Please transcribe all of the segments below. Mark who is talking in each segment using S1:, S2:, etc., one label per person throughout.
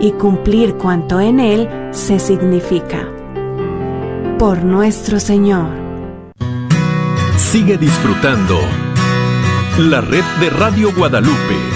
S1: y cumplir cuanto en él se significa. Por nuestro Señor.
S2: Sigue disfrutando la red de Radio Guadalupe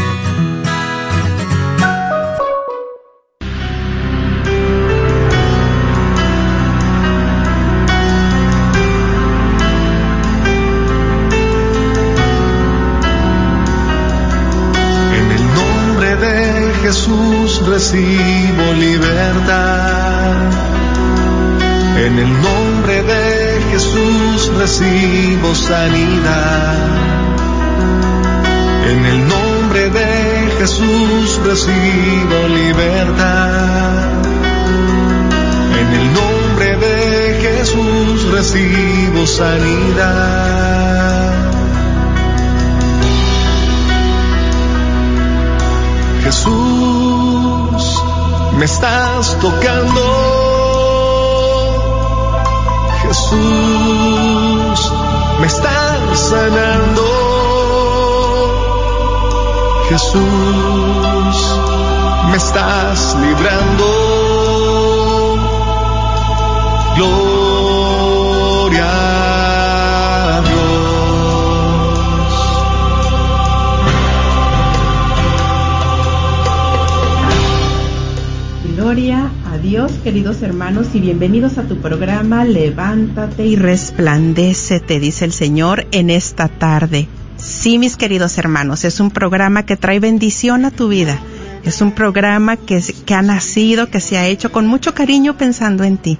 S3: hermanos, y bienvenidos a tu programa Levántate y resplandece, te dice el Señor en esta tarde. Sí, mis queridos hermanos, es un programa que trae bendición a tu vida. Es un programa que, que ha nacido, que se ha hecho con mucho cariño pensando en ti.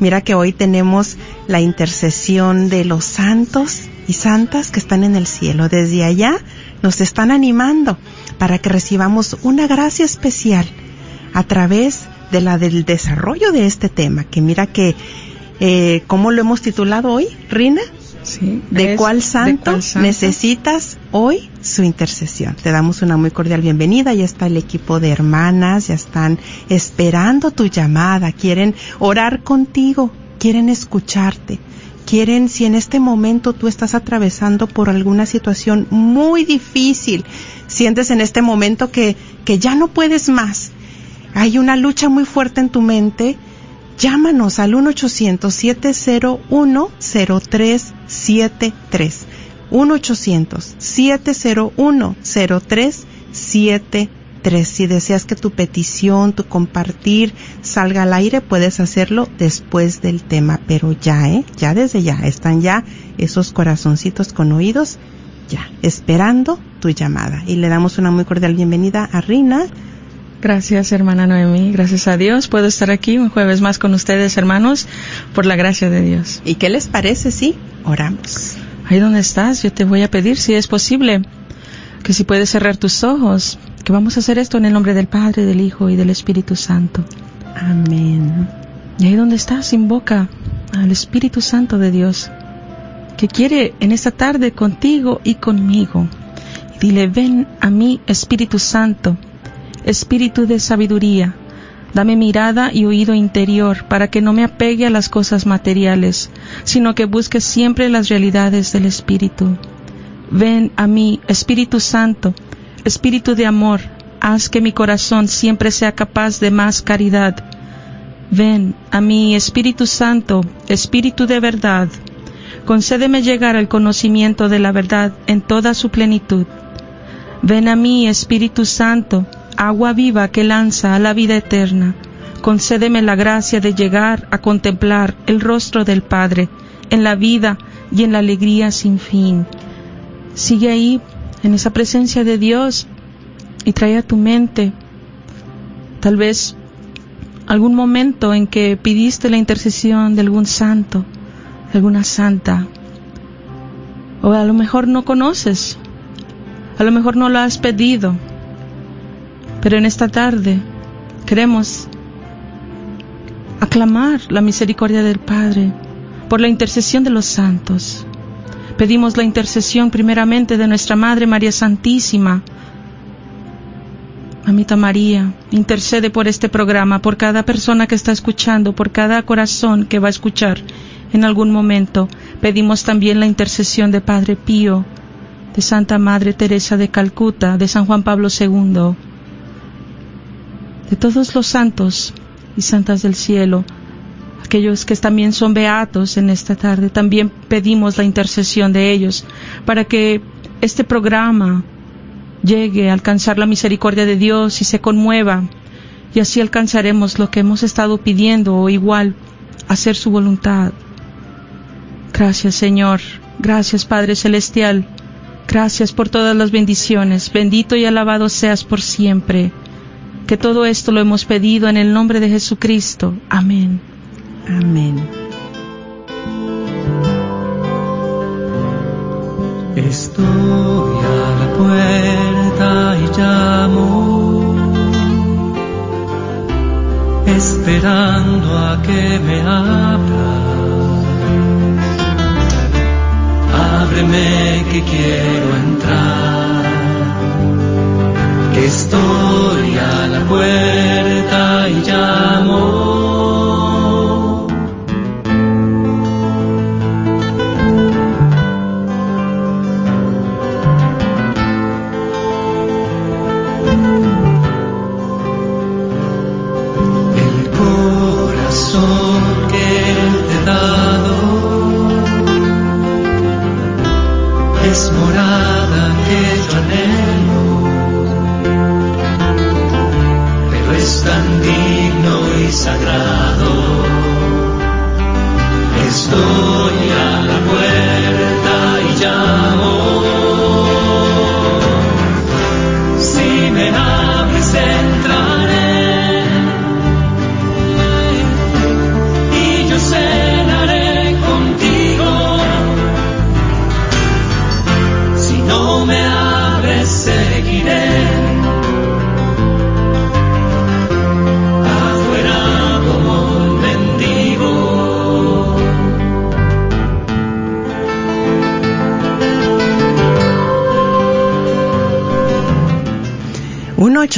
S3: Mira que hoy tenemos la intercesión de los santos y santas que están en el cielo. Desde allá nos están animando para que recibamos una gracia especial a través de la del desarrollo de este tema, que mira que, eh, ¿cómo lo hemos titulado hoy, Rina? Sí, ¿De, cuál santo necesitas hoy su intercesión? Te damos una muy cordial bienvenida. Ya está el equipo de hermanas, ya están esperando tu llamada, quieren orar contigo, quieren escucharte, quieren, si en este momento tú estás atravesando por alguna situación muy difícil, sientes en este momento que, que ya no puedes más, hay una lucha muy fuerte en tu mente, llámanos al 1-800-701-0373. 1-800-701-0373. Si deseas que tu petición, tu compartir salga al aire, puedes hacerlo después del tema, pero ya, ¿eh? Ya desde ya, están ya esos corazoncitos con oídos, ya, esperando tu llamada. Y le damos una muy cordial bienvenida a Rina
S4: Gracias, hermana Noemí. Gracias a Dios. Puedo estar aquí un jueves más con ustedes, hermanos, por la gracia de Dios.
S3: ¿Y qué les parece si oramos?
S4: Ahí donde estás, yo te voy a pedir, si es posible, que si puedes cerrar tus ojos, que vamos a hacer esto en el nombre del Padre, del Hijo y del Espíritu Santo.
S3: Amén.
S4: Y ahí donde estás, invoca al Espíritu Santo de Dios, que quiere en esta tarde contigo y conmigo. dile, ven a mí, Espíritu Santo Espíritu de sabiduría, dame mirada y oído interior para que no me apegue a las cosas materiales, sino que busque siempre las realidades del Espíritu. Ven a mí, Espíritu Santo, Espíritu de amor, haz que mi corazón siempre sea capaz de más caridad. Ven a mí, Espíritu Santo, Espíritu de verdad, concédeme llegar al conocimiento de la verdad en toda su plenitud. Ven a mí, Espíritu Santo, agua viva que lanza a la vida eterna, concédeme la gracia de llegar a contemplar el rostro del Padre en la vida y en la alegría sin fin. Sigue ahí, en esa presencia de Dios, y trae a tu mente tal vez algún momento en que pidiste la intercesión de algún santo, de alguna santa, o a lo mejor no conoces, a lo mejor no lo has pedido, pero en esta tarde queremos aclamar la misericordia del Padre por la intercesión de los santos. Pedimos la intercesión primeramente de nuestra Madre María Santísima. Mamita María, intercede por este programa, por cada persona que está escuchando, por cada corazón que va a escuchar en algún momento. Pedimos también la intercesión de Padre Pío, de Santa Madre Teresa de Calcuta, de San Juan Pablo II de todos los santos y santas del cielo, aquellos que también son beatos en esta tarde, también pedimos la intercesión de ellos para que este programa llegue a alcanzar la misericordia de Dios y se conmueva y así alcanzaremos lo que hemos estado pidiendo o igual hacer su voluntad. Gracias Señor, gracias Padre Celestial, gracias por todas las bendiciones, bendito y alabado seas por siempre. Que todo esto lo hemos pedido en el nombre de Jesucristo. Amén.
S3: Amén.
S5: Estoy a la puerta y llamo, esperando a que me abra. Ábreme que quiero entrar. A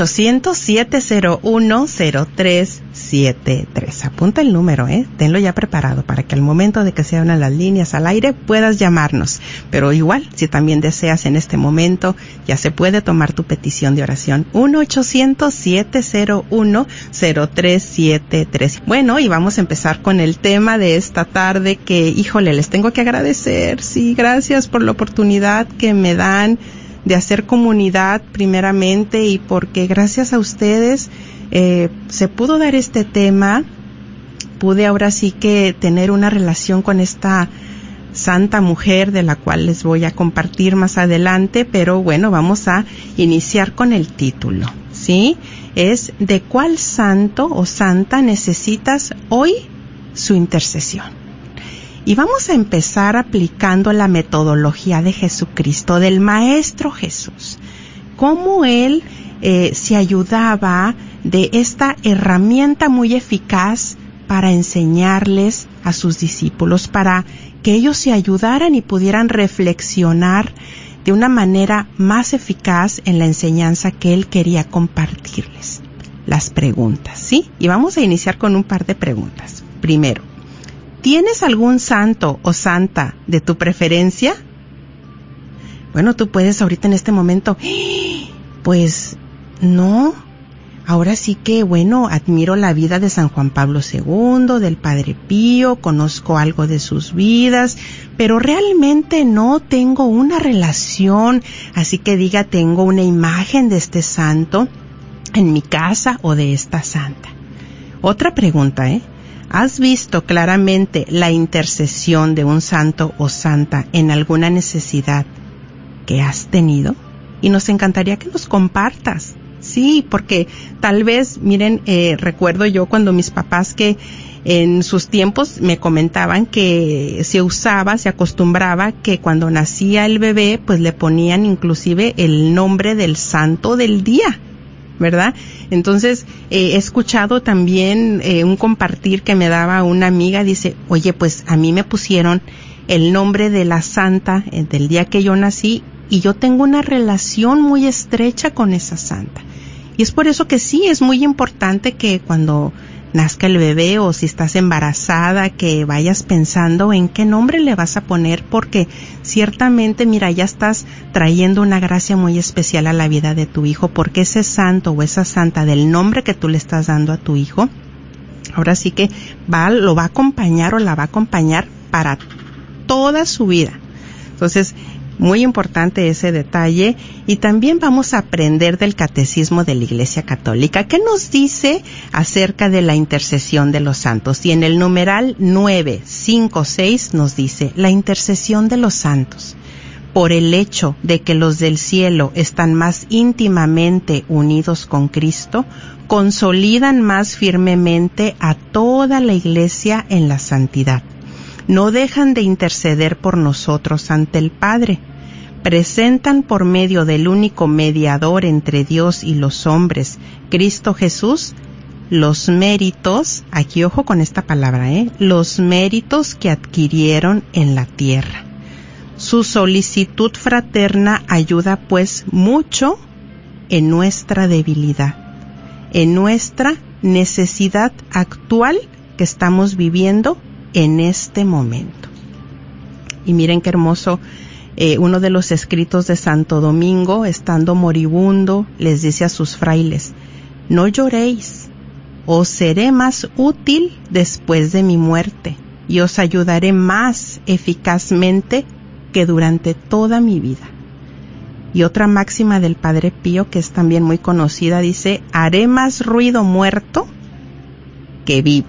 S3: 1-800-701-0373. Apunta el número, ¿eh? Tenlo ya preparado para que al momento de que se abran las líneas al aire puedas llamarnos. Pero igual, si también deseas en este momento, ya se puede tomar tu petición de oración. 1-800-701-0373. Bueno, y vamos a empezar con el tema de esta tarde que, híjole, les tengo que agradecer. Sí, gracias por la oportunidad que me dan de hacer comunidad primeramente y porque gracias a ustedes eh, se pudo dar este tema, pude ahora sí que tener una relación con esta santa mujer de la cual les voy a compartir más adelante, pero bueno, vamos a iniciar con el título, ¿sí? Es ¿de cuál santo o santa necesitas hoy su intercesión? Y vamos a empezar aplicando la metodología de Jesucristo, del Maestro Jesús. Cómo Él eh, se ayudaba de esta herramienta muy eficaz para enseñarles a sus discípulos, para que ellos se ayudaran y pudieran reflexionar de una manera más eficaz en la enseñanza que Él quería compartirles. Las preguntas, ¿sí? Y vamos a iniciar con un par de preguntas. Primero, ¿Tienes algún santo o santa de tu preferencia? Bueno, tú puedes ahorita en este momento, pues no. Ahora sí que, bueno, admiro la vida de San Juan Pablo II, del Padre Pío, conozco algo de sus vidas, pero realmente no tengo una relación, así que diga, tengo una imagen de este santo en mi casa o de esta santa. Otra pregunta, ¿eh? ¿Has visto claramente la intercesión de un santo o santa en alguna necesidad que has tenido? Y nos encantaría que nos compartas. Sí, porque tal vez, miren, eh, recuerdo yo cuando mis papás que en sus tiempos me comentaban que se usaba, se acostumbraba que cuando nacía el bebé, pues le ponían inclusive el nombre del santo del día. ¿Verdad? Entonces, eh, he escuchado también eh, un compartir que me daba una amiga, dice, oye, pues a mí me pusieron el nombre de la santa eh, del día que yo nací y yo tengo una relación muy estrecha con esa santa. Y es por eso que sí, es muy importante que cuando nazca el bebé o si estás embarazada, que vayas pensando en qué nombre le vas a poner, porque ciertamente, mira, ya estás trayendo una gracia muy especial a la vida de tu hijo, porque ese santo o esa santa del nombre que tú le estás dando a tu hijo, ahora sí que va, lo va a acompañar o la va a acompañar para toda su vida. Entonces, muy importante ese detalle. Y también vamos a aprender del catecismo de la Iglesia Católica. Que nos dice acerca de la intercesión de los santos y en el numeral 956 nos dice la intercesión de los santos por el hecho de que los del cielo están más íntimamente unidos con Cristo, consolidan más firmemente a toda la Iglesia en la santidad no dejan de interceder por nosotros ante el Padre. Presentan por medio del único mediador entre Dios y los hombres, Cristo Jesús, los méritos, aquí ojo con esta palabra, ¿eh? los méritos que adquirieron en la tierra. Su solicitud fraterna ayuda pues mucho en nuestra debilidad, en nuestra necesidad actual que estamos viviendo en este momento. Y miren qué hermoso, eh, uno de los escritos de Santo Domingo, estando moribundo, les dice a sus frailes, no lloréis, os seré más útil después de mi muerte y os ayudaré más eficazmente que durante toda mi vida. Y otra máxima del Padre Pío, que es también muy conocida, dice, haré más ruido muerto que vivo.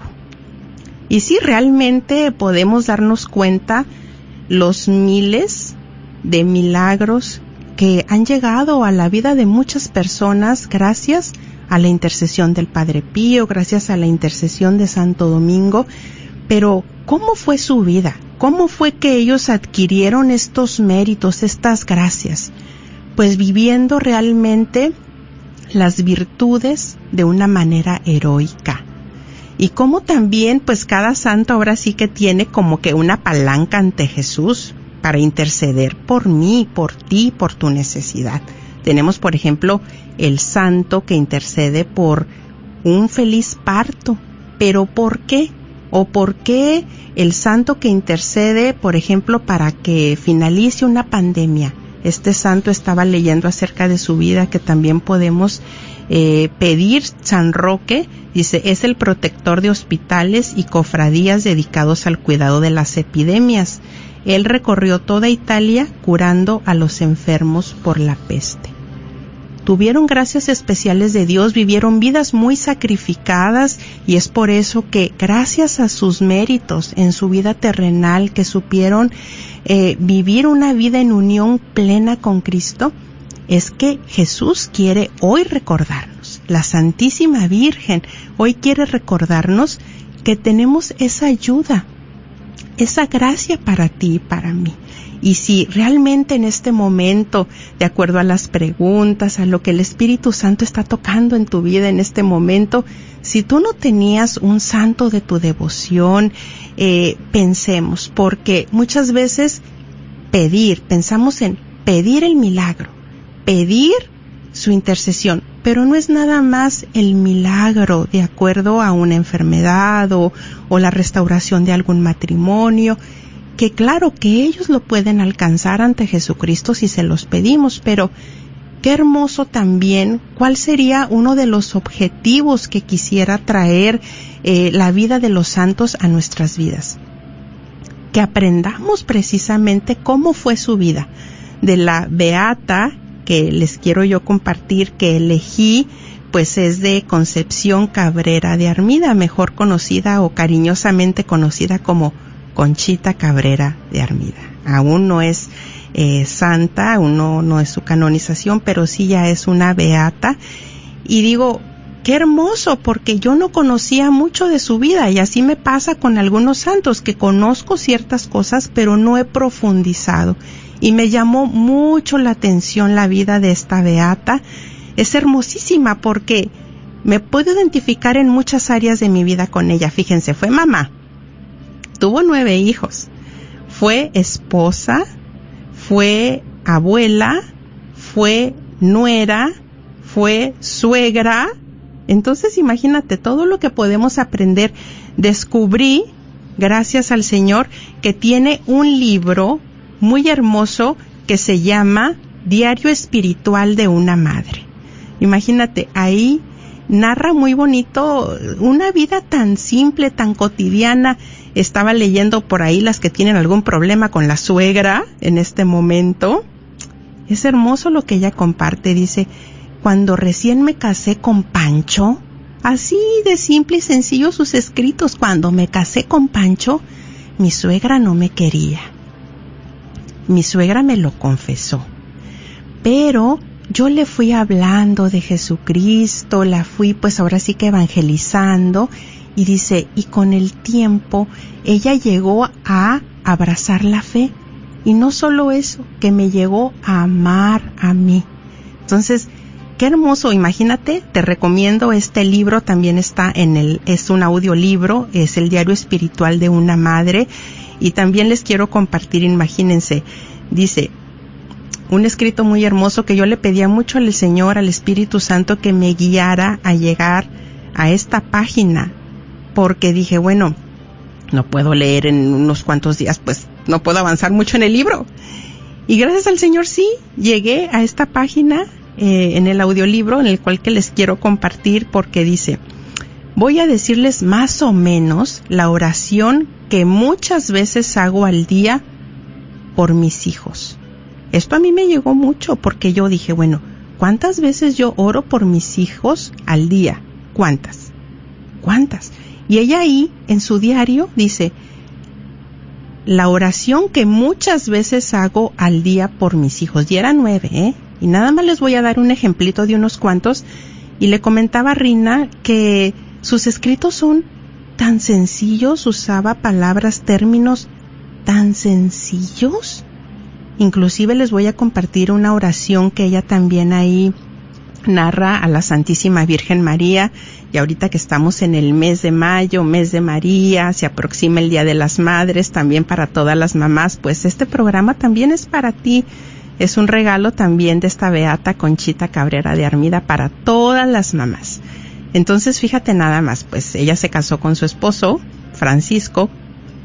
S3: Y si realmente podemos darnos cuenta los miles de milagros que han llegado a la vida de muchas personas gracias a la intercesión del Padre Pío, gracias a la intercesión de Santo Domingo. Pero, ¿cómo fue su vida? ¿Cómo fue que ellos adquirieron estos méritos, estas gracias? Pues viviendo realmente las virtudes de una manera heroica y cómo también pues cada santo ahora sí que tiene como que una palanca ante Jesús para interceder por mí, por ti, por tu necesidad. Tenemos por ejemplo el santo que intercede por un feliz parto, pero ¿por qué? ¿O por qué el santo que intercede, por ejemplo, para que finalice una pandemia? Este santo estaba leyendo acerca de su vida que también podemos eh, pedir San Roque, dice, es el protector de hospitales y cofradías dedicados al cuidado de las epidemias. Él recorrió toda Italia curando a los enfermos por la peste. Tuvieron gracias especiales de Dios, vivieron vidas muy sacrificadas y es por eso que gracias a sus méritos en su vida terrenal que supieron eh, vivir una vida en unión plena con Cristo, es que Jesús quiere hoy recordarnos, la Santísima Virgen hoy quiere recordarnos que tenemos esa ayuda, esa gracia para ti y para mí. Y si realmente en este momento, de acuerdo a las preguntas, a lo que el Espíritu Santo está tocando en tu vida en este momento, si tú no tenías un santo de tu devoción, eh, pensemos, porque muchas veces pedir, pensamos en pedir el milagro, pedir su intercesión, pero no es nada más el milagro de acuerdo a una enfermedad o, la restauración de algún matrimonio, que claro que ellos lo pueden alcanzar ante Jesucristo si se los pedimos, pero qué hermoso también cuál sería uno de los objetivos que quisiera traer eh, la vida de los santos a nuestras vidas. Que aprendamos precisamente cómo fue su vida, de la beata que les quiero yo compartir que elegí pues es de Concepción Cabrera de Armida, mejor conocida o cariñosamente conocida como Conchita Cabrera de Armida. Aún no es eh, santa, aún no, no es su canonización, pero sí ya es una beata. Y digo, qué hermoso, porque yo no conocía mucho de su vida y así me pasa con algunos santos, que conozco ciertas cosas, pero no he profundizado y me llamó mucho la atención la vida de esta beata. Es hermosísima porque me puedo identificar en muchas áreas de mi vida con ella. Fíjense, fue mamá, tuvo nueve hijos, fue esposa, fue abuela, fue nuera, fue suegra, Entonces imagínate todo lo que podemos aprender. Descubrí, gracias al Señor, que tiene un libro muy hermoso que se llama Diario Espiritual de una Madre. Imagínate, ahí narra muy bonito una vida tan simple, tan cotidiana. Estaba leyendo por ahí las que tienen algún problema con la suegra en este momento. Es hermoso lo que ella comparte. Dice, cuando recién me casé con Pancho, así de simple y sencillo sus escritos, cuando me casé con Pancho, mi suegra no me quería. Mi suegra me lo confesó. Pero yo le fui hablando de Jesucristo, la fui pues ahora sí que evangelizando y dice, y con el tiempo ella llegó a abrazar la fe y no solo eso, que me llegó a amar a mí. Entonces, qué hermoso, imagínate, te recomiendo este libro, también está en el, es un audiolibro, es el diario espiritual de una madre y también les quiero compartir, imagínense, dice, un escrito muy hermoso que yo le pedía mucho al Señor, al Espíritu Santo, que me guiara a llegar a esta página, porque dije, bueno, no puedo leer en unos cuantos días, pues no puedo avanzar mucho en el libro. Y gracias al Señor sí, llegué a esta página eh, en el audiolibro en el cual que les quiero compartir porque dice, voy a decirles más o menos la oración que muchas veces hago al día por mis hijos. Esto a mí me llegó mucho porque yo dije, bueno, ¿cuántas veces yo oro por mis hijos al día? ¿Cuántas? ¿Cuántas? Y ella ahí, en su diario, dice, la oración que muchas veces hago al día por mis hijos. Y eran nueve, ¿eh? Y nada más les voy a dar un ejemplito de unos cuantos. Y le comentaba a Rina que sus escritos son tan sencillos, usaba palabras, términos tan sencillos. Inclusive les voy a compartir una oración que ella también ahí narra a la Santísima Virgen María y ahorita que estamos en el mes de mayo, mes de María, se aproxima el Día de las Madres, también para todas las mamás, pues este programa también es para ti. Es un regalo también de esta beata Conchita Cabrera de Armida para todas las mamás. Entonces, fíjate nada más, pues ella se casó con su esposo, Francisco,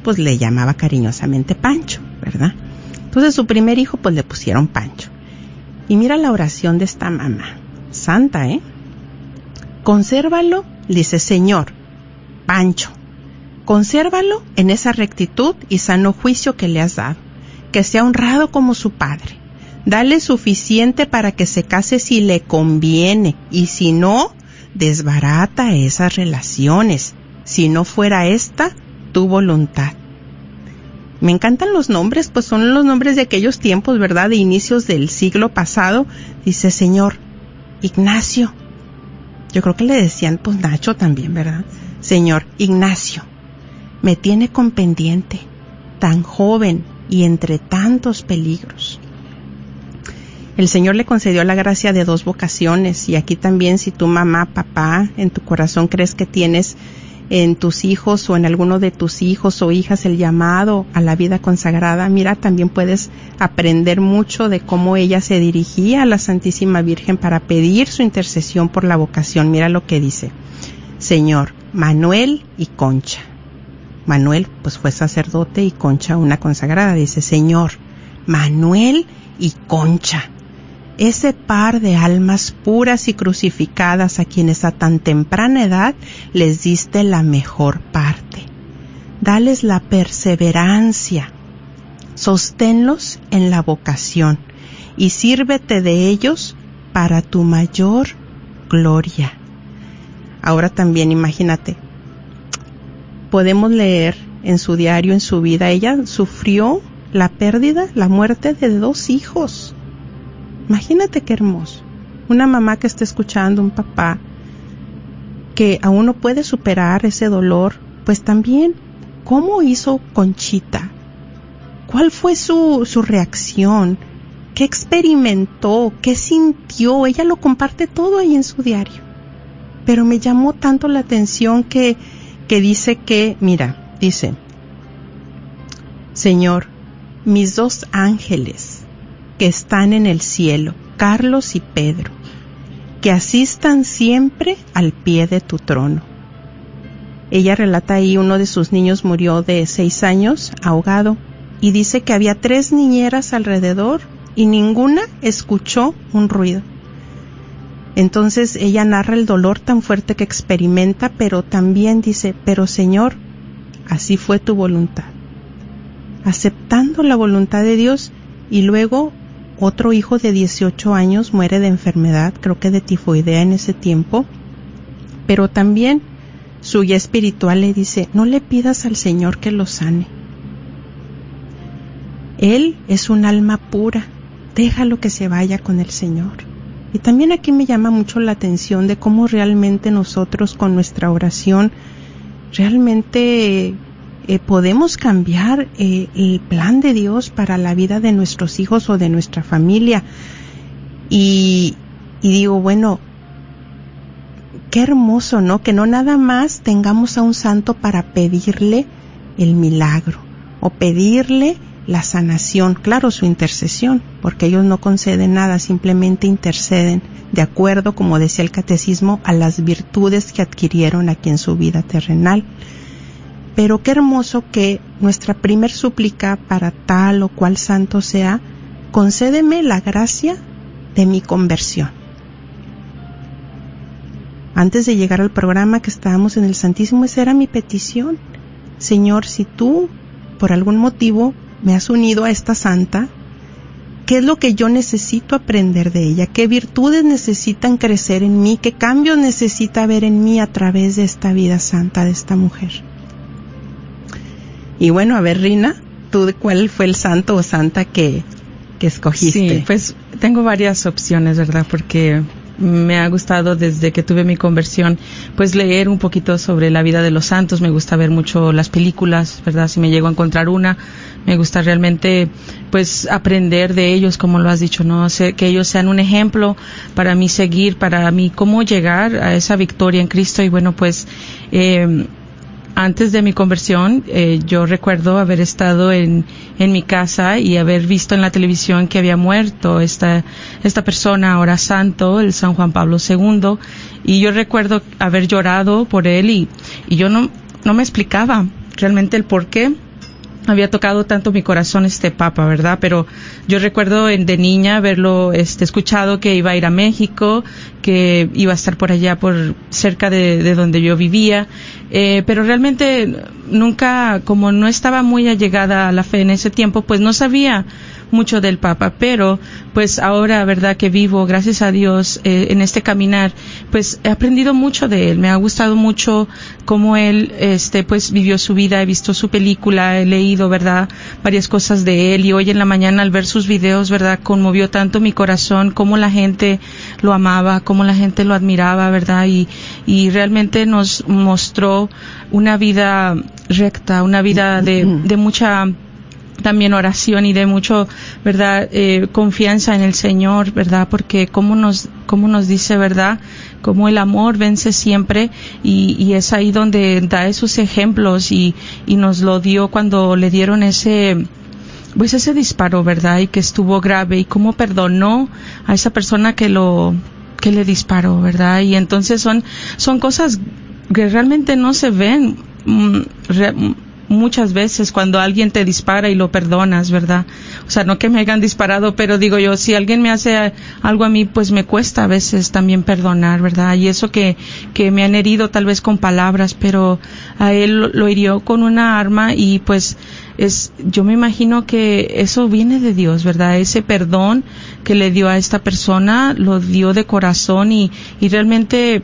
S3: pues le llamaba cariñosamente Pancho, ¿verdad? Entonces su primer hijo pues le pusieron Pancho. Y mira la oración de esta mamá, santa, ¿eh? Consérvalo, dice Señor, Pancho, consérvalo en esa rectitud y sano juicio que le has dado, que sea honrado como su padre. Dale suficiente para que se case si le conviene y si no, desbarata esas relaciones. Si no fuera esta tu voluntad. Me encantan los nombres, pues son los nombres de aquellos tiempos, ¿verdad? De inicios del siglo pasado. Dice, Señor, Ignacio. Yo creo que le decían, pues Nacho también, ¿verdad? Señor, Ignacio, me tiene con pendiente, tan joven y entre tantos peligros. El Señor le concedió la gracia de dos vocaciones y aquí también si tu mamá, papá, en tu corazón crees que tienes en tus hijos o en alguno de tus hijos o hijas el llamado a la vida consagrada, mira, también puedes aprender mucho de cómo ella se dirigía a la Santísima Virgen para pedir su intercesión por la vocación. Mira lo que dice. Señor, Manuel y Concha. Manuel pues fue sacerdote y Concha una consagrada. Dice, Señor, Manuel y Concha ese par de almas puras y crucificadas a quienes a tan temprana edad les diste la mejor parte. Dales la perseverancia, sosténlos en la vocación y sírvete de ellos para tu mayor gloria. Ahora también imagínate, podemos leer en su diario, en su vida, ella sufrió la pérdida, la muerte de dos hijos Imagínate qué hermoso. Una mamá que está escuchando, un papá que aún no puede superar ese dolor, pues también, ¿cómo hizo Conchita? ¿Cuál fue su, su reacción? ¿Qué experimentó? ¿Qué sintió? Ella lo comparte todo ahí en su diario. Pero me llamó tanto la atención que, que dice que, mira, dice, Señor, mis dos ángeles que están en el cielo, Carlos y Pedro. que asistan siempre al pie de tu trono. Ella relata ahí uno de sus niños murió de seis años, ahogado, y dice que había tres niñeras alrededor y ninguna escuchó un ruido. Entonces ella narra el dolor tan fuerte que experimenta, pero también dice, pero Señor, así fue tu voluntad. Aceptando la voluntad de Dios y luego otro hijo de 18 años muere de enfermedad, creo que de tifoidea en ese tiempo, pero también su guía espiritual le dice, no le pidas al Señor que lo sane. Él es un alma pura, déjalo que se vaya con el Señor. Y también aquí me llama mucho la atención de cómo realmente nosotros con nuestra oración realmente eh, podemos cambiar eh, el plan de Dios para la vida de nuestros hijos o de nuestra familia. Y, y digo, bueno, qué hermoso, ¿no? Que no nada más tengamos a un santo para pedirle el milagro o pedirle la sanación, claro, su intercesión, porque ellos no conceden nada, simplemente interceden de acuerdo, como decía el catecismo, a las virtudes que adquirieron aquí en su vida terrenal. Pero qué hermoso que nuestra primer súplica para tal o cual santo sea, concédeme la gracia de mi conversión. Antes de llegar al programa que estábamos en el Santísimo, esa era mi petición. Señor, si tú, por algún motivo, me has unido a esta santa, ¿qué es lo que yo necesito aprender de ella? ¿Qué virtudes necesitan crecer en mí? ¿Qué cambios necesita ver en mí a través de esta vida santa de esta mujer? Y bueno, a ver, Rina, ¿tú cuál fue el santo o santa que, escogiste?
S4: Sí, pues tengo varias opciones, ¿verdad? Porque me ha gustado desde que tuve mi conversión, pues leer un poquito sobre la vida de los santos. Me gusta ver mucho las películas, ¿verdad? Si me llego a encontrar una, me gusta realmente, pues, aprender de ellos, como lo has dicho, ¿no? Que ellos sean un ejemplo para mí seguir, para mí cómo llegar a esa victoria en Cristo. Y bueno, pues, eh, antes de mi conversión, eh, yo recuerdo haber estado en, en mi casa y haber visto en la televisión que había muerto esta, esta persona, ahora santo, el San Juan Pablo II, y yo recuerdo haber llorado por él y, y yo no, no me explicaba realmente el por qué había tocado tanto mi corazón este papa, ¿verdad? Pero yo recuerdo de niña haberlo este, escuchado que iba a ir a México, que iba a estar por allá, por cerca de, de donde yo vivía, eh, pero realmente nunca, como no estaba muy allegada a la fe en ese tiempo, pues no sabía mucho del Papa, pero pues ahora, verdad que vivo, gracias a Dios, eh, en este caminar, pues he aprendido mucho de él, me ha gustado mucho cómo él, este, pues vivió su vida, he visto su película, he leído, verdad, varias cosas de él. Y hoy en la mañana al ver sus videos, verdad, conmovió tanto mi corazón, cómo la gente lo amaba, cómo la gente lo admiraba, verdad, y, y realmente nos mostró una vida recta, una vida de, de mucha también oración y de mucho, ¿verdad? Eh, confianza en el Señor, ¿verdad? Porque como nos, como nos dice, ¿verdad? Como el amor vence siempre y, y es ahí donde da esos ejemplos y, y nos lo dio cuando le dieron ese, pues ese disparo, ¿verdad? Y que estuvo grave y cómo perdonó a esa persona que lo, que le disparó, ¿verdad? Y entonces son, son cosas que realmente no se ven. Mm, muchas veces cuando alguien te dispara y lo perdonas, ¿verdad? O sea, no que me hayan disparado, pero digo yo, si alguien me hace algo a mí, pues me cuesta a veces también perdonar, ¿verdad? Y eso que, que me han herido tal vez con palabras, pero a él lo hirió con una arma y pues es, yo me imagino que eso viene de Dios, ¿verdad? Ese perdón que le dio a esta persona lo dio de corazón y, y realmente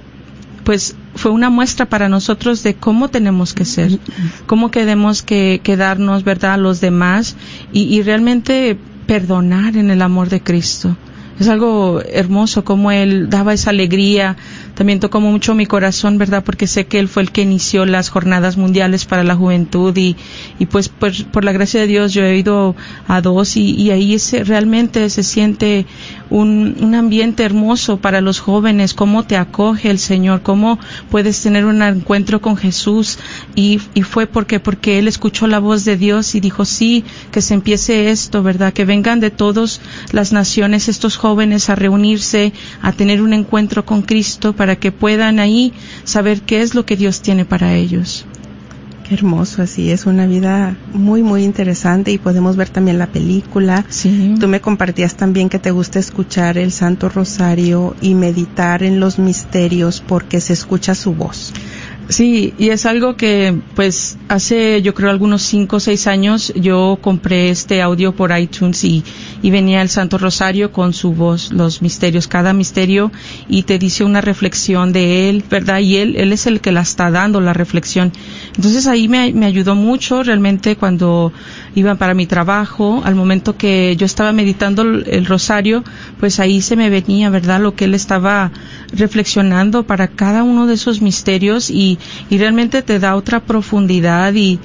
S4: pues fue una muestra para nosotros de cómo tenemos que ser, cómo queremos que quedarnos, ¿verdad?, a los demás y, y realmente perdonar en el amor de Cristo. Es algo hermoso como Él daba esa alegría también tocó mucho mi corazón, ¿verdad? Porque sé que él fue el que inició las jornadas mundiales para la juventud y, y pues por, por la gracia de Dios yo he ido a dos y, y ahí realmente se siente un, un ambiente hermoso para los jóvenes, cómo te acoge el Señor, cómo puedes tener un encuentro con Jesús y, y fue porque, porque él escuchó la voz de Dios y dijo sí, que se empiece esto, ¿verdad? Que vengan de todas las naciones estos jóvenes a reunirse, a tener un encuentro con Cristo para que puedan ahí saber qué es lo que Dios tiene para ellos.
S3: Qué hermoso, así es una vida muy, muy interesante y podemos ver también la película.
S4: Sí.
S3: Tú me compartías también que te gusta escuchar el Santo Rosario y meditar en los misterios porque se escucha su voz.
S4: Sí, y es algo que pues hace yo creo algunos cinco o seis años yo compré este audio por iTunes y, y venía el Santo Rosario con su voz, los misterios, cada misterio y te dice una reflexión de él, ¿verdad? Y él, él es el que la está dando, la reflexión. Entonces ahí me, me ayudó mucho realmente cuando iba para mi trabajo, al momento que yo estaba meditando el, rosario, pues ahí se me venía, ¿verdad? Lo que él estaba reflexionando para cada uno de esos misterios y, realmente te da otra profundidad y,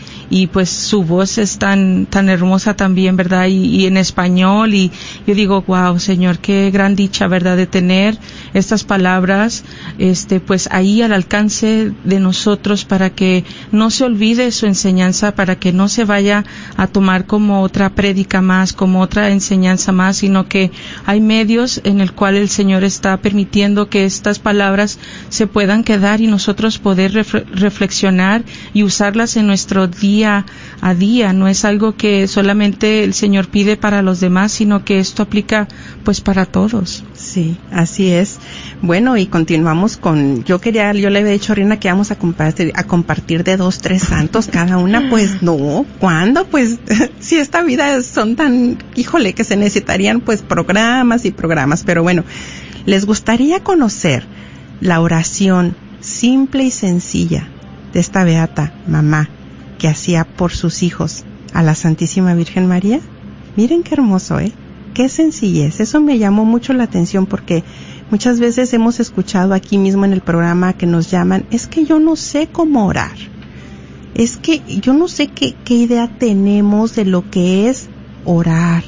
S4: pues su voz es tan, tan hermosa también, ¿verdad? Y, y en español y yo digo, wow, Señor, qué gran dicha, ¿verdad? De tener estas palabras, este, pues ahí al alcance de nosotros para que no se olvide su enseñanza, para que no se vaya a tomar como otra prédica más, como otra enseñanza más, sino que hay medios en el cual el Señor está permitiendo que estas palabras se puedan quedar y nosotros poder ref reflexionar y usarlas en nuestro día a día. No es algo que solamente el Señor pide para los demás, sino que esto aplica pues para todos.
S3: Sí, así es. Bueno, y continuamos con, yo quería, yo le había dicho a Rina que vamos a compartir, a compartir de dos, tres santos cada una, pues no, ¿cuándo? Pues si esta vida son tan, híjole, que se necesitarían pues programas y programas, pero bueno, les gustaría conocer la oración simple y sencilla de esta beata mamá que hacía por sus hijos a la Santísima Virgen María. Miren qué hermoso, ¿eh? Qué sencillez. Eso me llamó mucho la atención porque muchas veces hemos escuchado aquí mismo en el programa que nos llaman, es que yo no sé cómo orar. Es que yo no sé qué, qué idea tenemos de lo que es orar,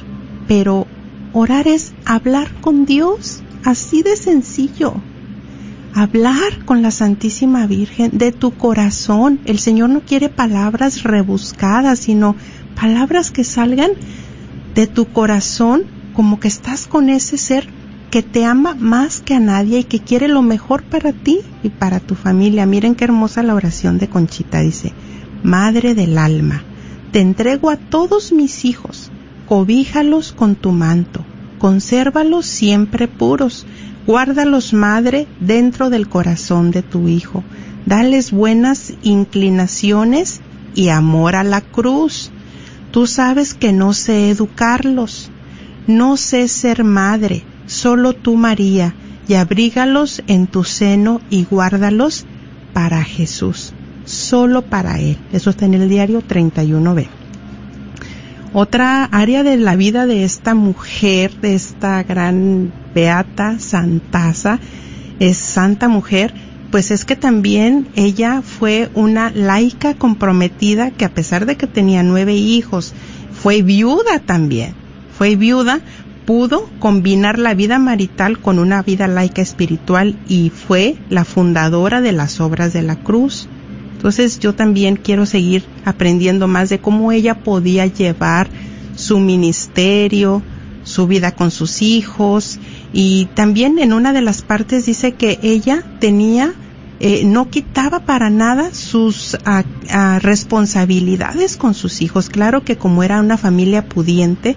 S3: pero orar es hablar con Dios, así de sencillo. Hablar con la Santísima Virgen de tu corazón. El Señor no quiere palabras rebuscadas, sino palabras que salgan de tu corazón como que estás con ese ser que te ama más que a nadie y que quiere lo mejor para ti y para tu familia. Miren qué hermosa la oración de Conchita. Dice, Madre del alma, te entrego a todos mis hijos, cobíjalos con tu manto, consérvalos siempre puros, guárdalos, Madre, dentro del corazón de tu Hijo, dales buenas inclinaciones y amor a la cruz. Tú sabes que no sé educarlos, no sé ser madre, solo tú María, y abrígalos en tu seno y guárdalos para Jesús, solo para Él. Eso está en el diario 31b. Otra área de la vida de esta mujer, de esta gran beata, santaza, es santa mujer, pues es que también ella fue una laica comprometida que a pesar de que tenía nueve hijos, fue viuda también. Fue viuda, pudo combinar la vida marital con una vida laica espiritual y fue la fundadora de las obras de la cruz. Entonces yo también quiero seguir aprendiendo más de cómo ella podía llevar su ministerio, su vida con sus hijos y también en una de las partes dice que ella tenía eh, no quitaba para nada sus responsabilidades con sus hijos. Claro que como era una familia pudiente,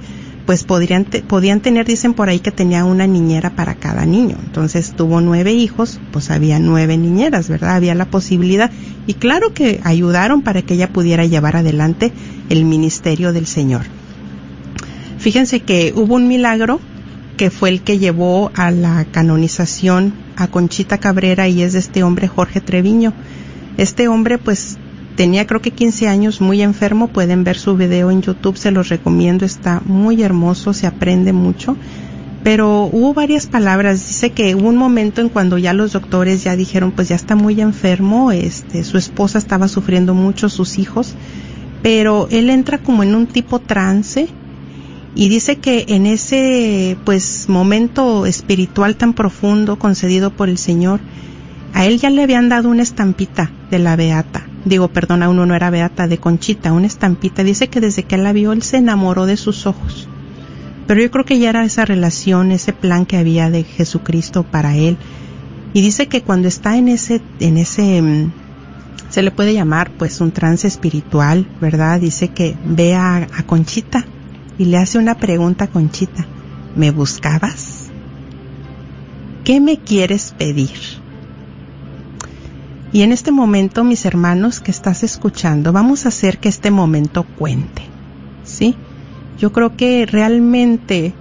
S3: pues podrían te, podían tener, dicen por ahí que tenía una niñera para cada niño. Entonces tuvo nueve hijos, pues había nueve niñeras, ¿verdad? Había la posibilidad. Y claro que ayudaron para que ella pudiera llevar adelante el ministerio del Señor. Fíjense que hubo un milagro que fue el que llevó a la canonización a Conchita Cabrera y es de este hombre Jorge Treviño. Este hombre pues tenía creo que 15 años muy enfermo, pueden ver su video en YouTube, se los recomiendo, está muy hermoso, se aprende mucho, pero hubo varias palabras. Dice que hubo un momento en cuando ya los doctores ya dijeron, pues ya está muy enfermo, este, su esposa estaba sufriendo mucho, sus hijos, pero él entra como en un tipo trance y dice que en ese pues momento espiritual tan profundo concedido por el Señor, a él ya le habían dado una estampita de la beata. Digo, perdona, uno no era beata, de Conchita, una estampita. Dice que desde que la vio, él se enamoró de sus ojos. Pero yo creo que ya era esa relación, ese plan que había de Jesucristo para él. Y dice que cuando está en ese, en ese, mm, se le puede llamar pues un trance espiritual, ¿verdad? Dice que ve a, a Conchita y le hace una pregunta a Conchita. ¿Me buscabas? ¿Qué me quieres pedir? Y en este momento, mis hermanos que estás escuchando, vamos a hacer que este momento cuente. ¿Sí? Yo creo que realmente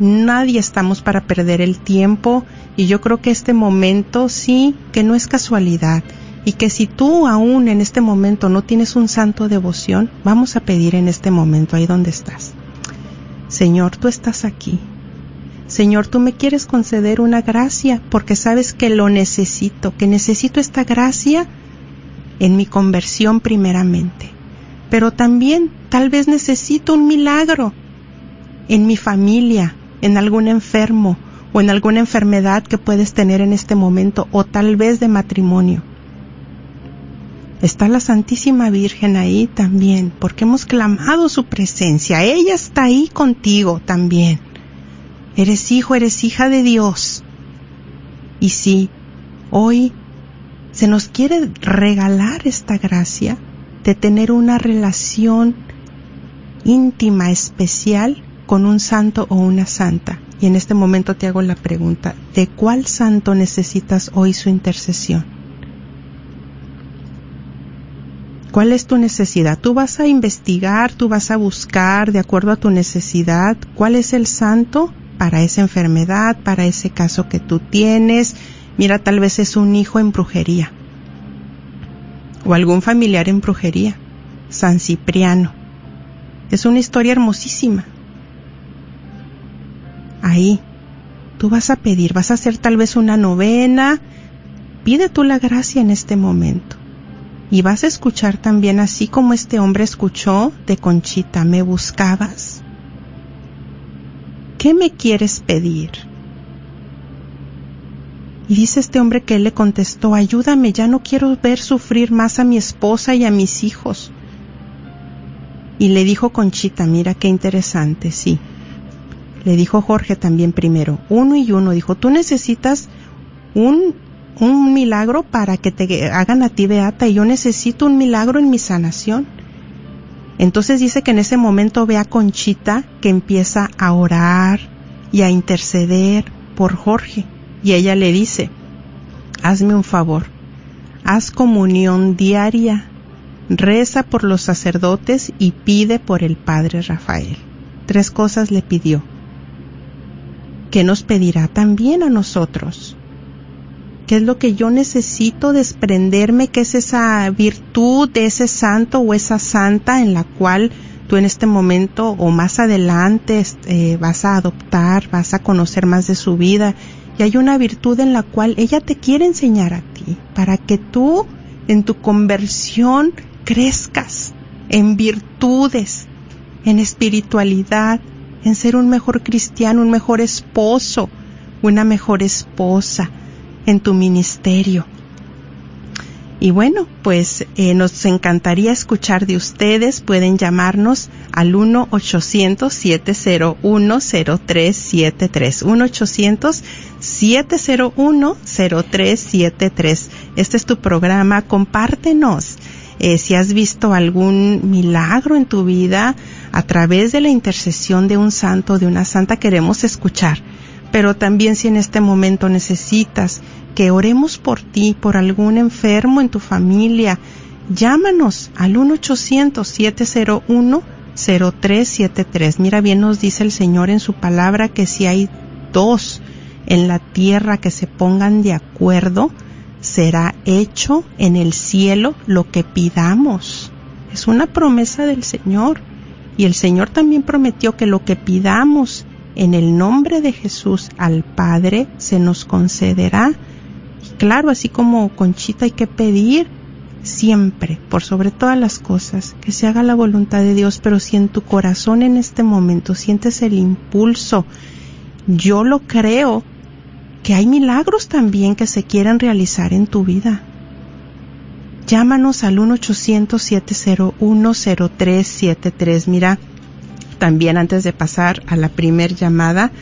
S3: nadie estamos para perder el tiempo y yo creo que este momento sí que no es casualidad y que si tú aún en este momento no tienes un santo devoción, vamos a pedir en este momento ahí donde estás. Señor, tú estás aquí. Señor, tú me quieres conceder una gracia porque sabes que lo necesito, que necesito esta gracia en mi conversión primeramente. Pero también tal vez necesito un milagro en mi familia, en algún enfermo o en alguna enfermedad que puedes tener en este momento o tal vez de matrimonio. Está la Santísima Virgen ahí también, porque hemos clamado su presencia. Ella está ahí contigo también. Eres hijo, eres hija de Dios. Y sí, hoy se nos quiere regalar esta gracia de tener una relación íntima, especial con un santo o una santa. Y en este momento te hago la pregunta, ¿de cuál santo necesitas hoy su intercesión? ¿Cuál es tu necesidad? Tú vas a investigar, tú vas a buscar de acuerdo a tu necesidad cuál es el santo para esa enfermedad, para ese caso que tú tienes. Mira, tal vez es un hijo en brujería o algún familiar en brujería. San Cipriano. Es una historia hermosísima. Ahí, tú vas a pedir, vas a hacer tal vez una novena. Pide tú la gracia en este momento. Y vas a escuchar también así como este hombre escuchó de Conchita, me buscabas. ¿Qué me quieres pedir? Y dice este hombre que él le contestó, ayúdame, ya no quiero ver sufrir más a mi esposa y a mis hijos. Y le dijo Conchita, mira qué interesante, sí. Le dijo Jorge también primero, uno y uno, dijo, tú necesitas un un milagro para que te hagan a ti beata y yo necesito un milagro en mi sanación. Entonces dice que en ese momento ve a Conchita que empieza a orar y a interceder por Jorge y ella le dice, hazme un favor, haz comunión diaria, reza por los sacerdotes y pide por el Padre Rafael. Tres cosas le pidió. ¿Qué nos pedirá también a nosotros? Qué es lo que yo necesito desprenderme, qué es esa virtud de ese santo o esa santa en la cual tú en este momento o más adelante eh, vas a adoptar, vas a conocer más de su vida. Y hay una virtud en la cual ella te quiere enseñar a ti, para que tú en tu conversión crezcas en virtudes, en espiritualidad, en ser un mejor cristiano, un mejor esposo, una mejor esposa en tu ministerio. Y bueno, pues eh, nos encantaría escuchar de ustedes. Pueden llamarnos al 1-800-701-0373. 1-800-701-0373. Este es tu programa. Compártenos. Eh, si has visto algún milagro en tu vida a través de la intercesión de un santo, de una santa, queremos escuchar pero también si en este momento necesitas que oremos por ti, por algún enfermo en tu familia, llámanos al 1-800-701-0373. Mira bien nos dice el Señor en su palabra que si hay dos en la tierra que se pongan de acuerdo, será hecho en el cielo lo que pidamos. Es una promesa del Señor. Y el Señor también prometió que lo que pidamos en el nombre de Jesús al Padre se nos concederá. Y claro, así como Conchita hay que pedir siempre, por sobre todas las cosas, que se haga la voluntad de Dios, pero si en tu corazón en este momento sientes el impulso, yo lo creo, que hay milagros también que se quieran realizar en tu vida. Llámanos al 1-800-701-0373. Mira, también antes de pasar a la primer llamada,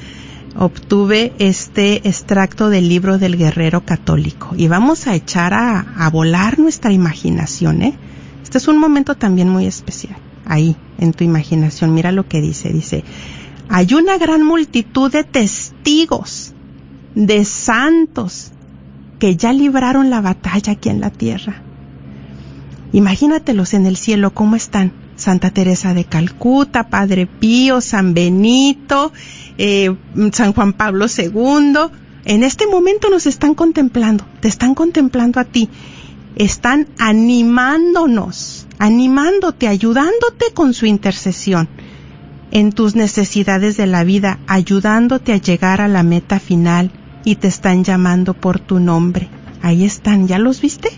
S3: obtuve este extracto del libro del guerrero católico y vamos a echar a, volar nuestra imaginación, ¿eh? Este es un momento también muy especial. Ahí, en tu imaginación, mira lo que dice. Dice, hay una gran multitud de testigos, de santos, que ya libraron la batalla aquí en la tierra. Imagínatelos en el cielo, ¿cómo están? Santa Teresa de Calcuta, Padre Pío, San Benito, eh, San Juan Pablo II. En este momento nos están contemplando, te están contemplando a ti. Están animándonos, animándote, ayudándote con su intercesión en tus necesidades de la vida, ayudándote a llegar a la meta final y te están llamando por tu nombre. Ahí están, ¿ya los viste?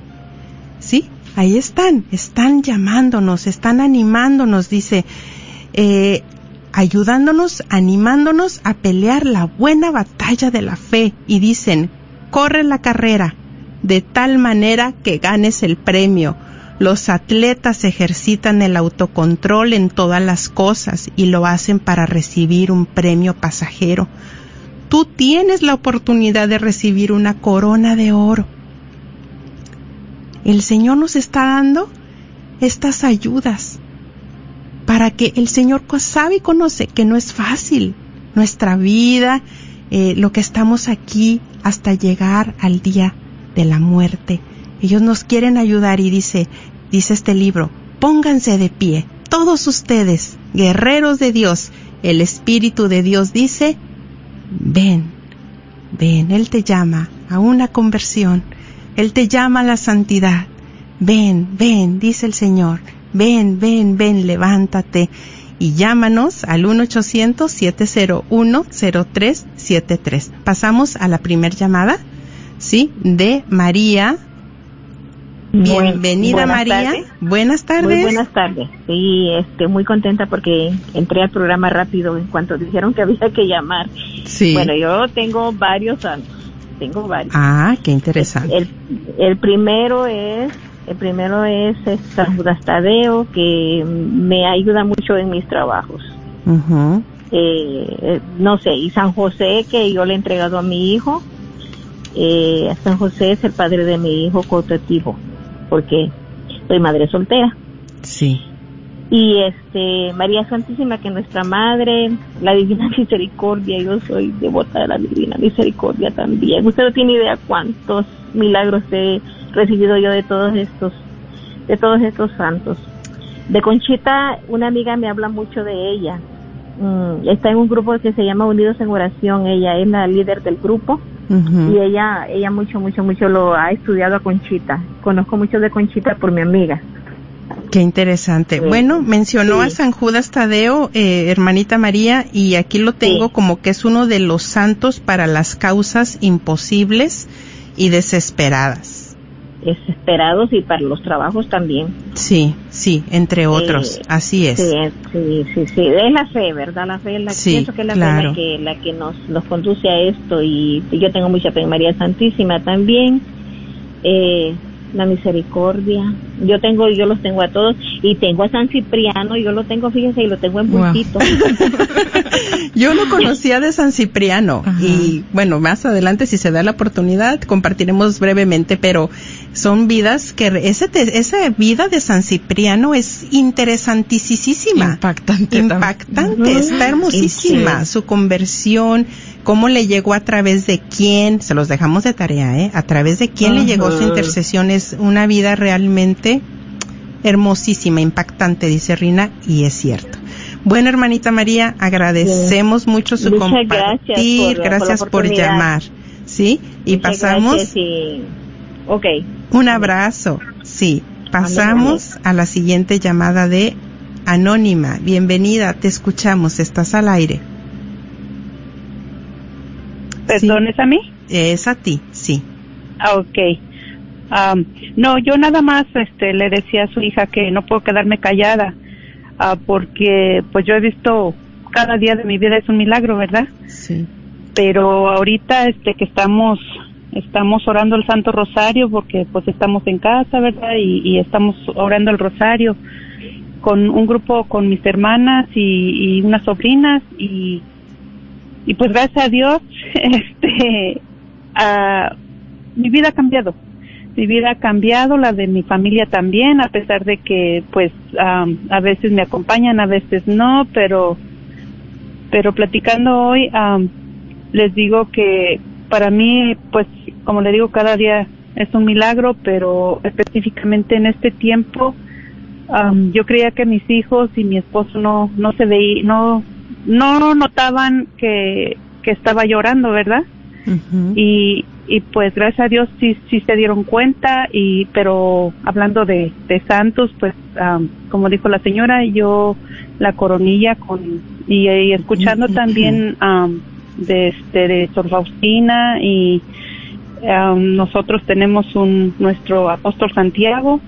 S3: Ahí están, están llamándonos, están animándonos, dice, eh, ayudándonos, animándonos a pelear la buena batalla de la fe y dicen, corre la carrera de tal manera que ganes el premio. Los atletas ejercitan el autocontrol en todas las cosas y lo hacen para recibir un premio pasajero. Tú tienes la oportunidad de recibir una corona de oro el Señor nos está dando estas ayudas para que el Señor sabe y conoce que no es fácil nuestra vida, eh, lo que estamos aquí hasta llegar al día de la muerte. Ellos nos quieren ayudar y dice, dice este libro, pónganse de pie, todos ustedes, guerreros de Dios, el Espíritu de Dios dice, ven, ven, Él te llama a una conversión él te llama a la santidad. Ven, ven, dice el Señor. Ven, ven, ven, levántate y llámanos al 1-800-701-0373. Pasamos a la primera llamada, ¿sí? De María. Bienvenida
S6: buenas
S3: María. Buenas tardes.
S6: Muy buenas tardes. Sí, este, muy contenta porque entré al programa rápido en cuanto dijeron que había que llamar.
S3: Sí.
S6: Bueno, yo tengo varios santos. Tengo varios.
S3: Ah, qué interesante.
S6: El, el primero es el primero es San Judas Tadeo, que me ayuda mucho en mis trabajos.
S3: Ujú.
S6: Eh, no sé, y San José, que yo le he entregado a mi hijo. Eh, San José es el padre de mi hijo cautativo, porque soy madre soltera.
S3: Sí.
S6: Y este, María Santísima, que es nuestra madre, la Divina Misericordia, yo soy devota de la Divina Misericordia también. Usted no tiene idea cuántos milagros he recibido yo de todos estos, de todos estos santos. De Conchita, una amiga me habla mucho de ella. Mm, está en un grupo que se llama Unidos en Oración. Ella es la líder del grupo y ella, ella mucho, mucho, mucho lo ha estudiado a Conchita. Conozco mucho de Conchita por mi amiga.
S3: Qué interesante.
S6: Sí.
S3: Bueno, mencionó
S6: Sí.
S3: a San Judas Tadeo, eh, hermanita María, y aquí lo tengo
S6: Sí.
S3: como que es uno de los santos para las causas imposibles y desesperadas.
S6: Desesperados y para los trabajos también.
S3: Sí, sí, entre otros.
S6: Eh,
S3: Así es.
S6: Sí, sí, sí. Es la fe, ¿verdad? La fe, es la,
S3: Sí,
S6: pienso que es la
S3: claro.
S6: fe la que, la que nos, nos conduce a esto y yo tengo mucha fe en María Santísima también. Eh, la misericordia. Yo tengo, yo los tengo a todos y tengo a San Cipriano, yo lo tengo, fíjese, y lo tengo en
S3: Wow.
S6: bultito.
S3: Yo no conocía de San Cipriano
S4: Ajá.
S3: y bueno, más adelante si se da la oportunidad compartiremos brevemente, pero son vidas que ese te- esa vida de San Cipriano es interesantísima.
S4: Impactante.
S3: Impactante, está hermosísima
S6: Sí.
S3: su conversión, cómo le llegó a través de quién, se los dejamos de tarea, ¿eh? A través de quién le llegó su intercesión es una vida realmente hermosísima, impactante, dice Rina, y es cierto. Bueno, hermanita María, agradecemos mucho su
S6: Muchas
S3: compartir,
S6: gracias por-
S3: gracias por, llamar, ¿sí? Y
S6: Muchas
S3: pasamos
S6: y- Ok.
S3: un abrazo, sí. Pasamos a la siguiente llamada de Anónima. Bienvenida, te escuchamos, estás al aire.
S7: Perdón, ¿es a mí?
S3: Es a ti, sí.
S7: Ah, ok. No, yo nada más este, le decía a su hija que no puedo quedarme callada, ah, porque pues yo he visto cada día de mi vida es un milagro, ¿verdad?
S3: Sí.
S7: Pero ahorita este que estamos estamos orando el Santo Rosario porque pues estamos en casa, ¿verdad? Y, y estamos orando el Rosario con un grupo con mis hermanas y, y unas sobrinas y y pues gracias a Dios este ah, mi vida ha cambiado. Mi vida ha cambiado la de mi familia también a pesar de que pues am, a veces me acompañan a veces no pero pero platicando hoy am, les digo que para mí pues como le digo cada día es un milagro pero específicamente en este tiempo am, yo creía que mis hijos y mi esposo no no se veían no no notaban que que estaba llorando verdad y, y pues gracias a Dios sí, sí se dieron cuenta y pero hablando de, de santos pues am, como dijo la señora yo la coronilla con y, y escuchando también am, de este de Sor Faustina y nosotros tenemos un nuestro apóstol Santiago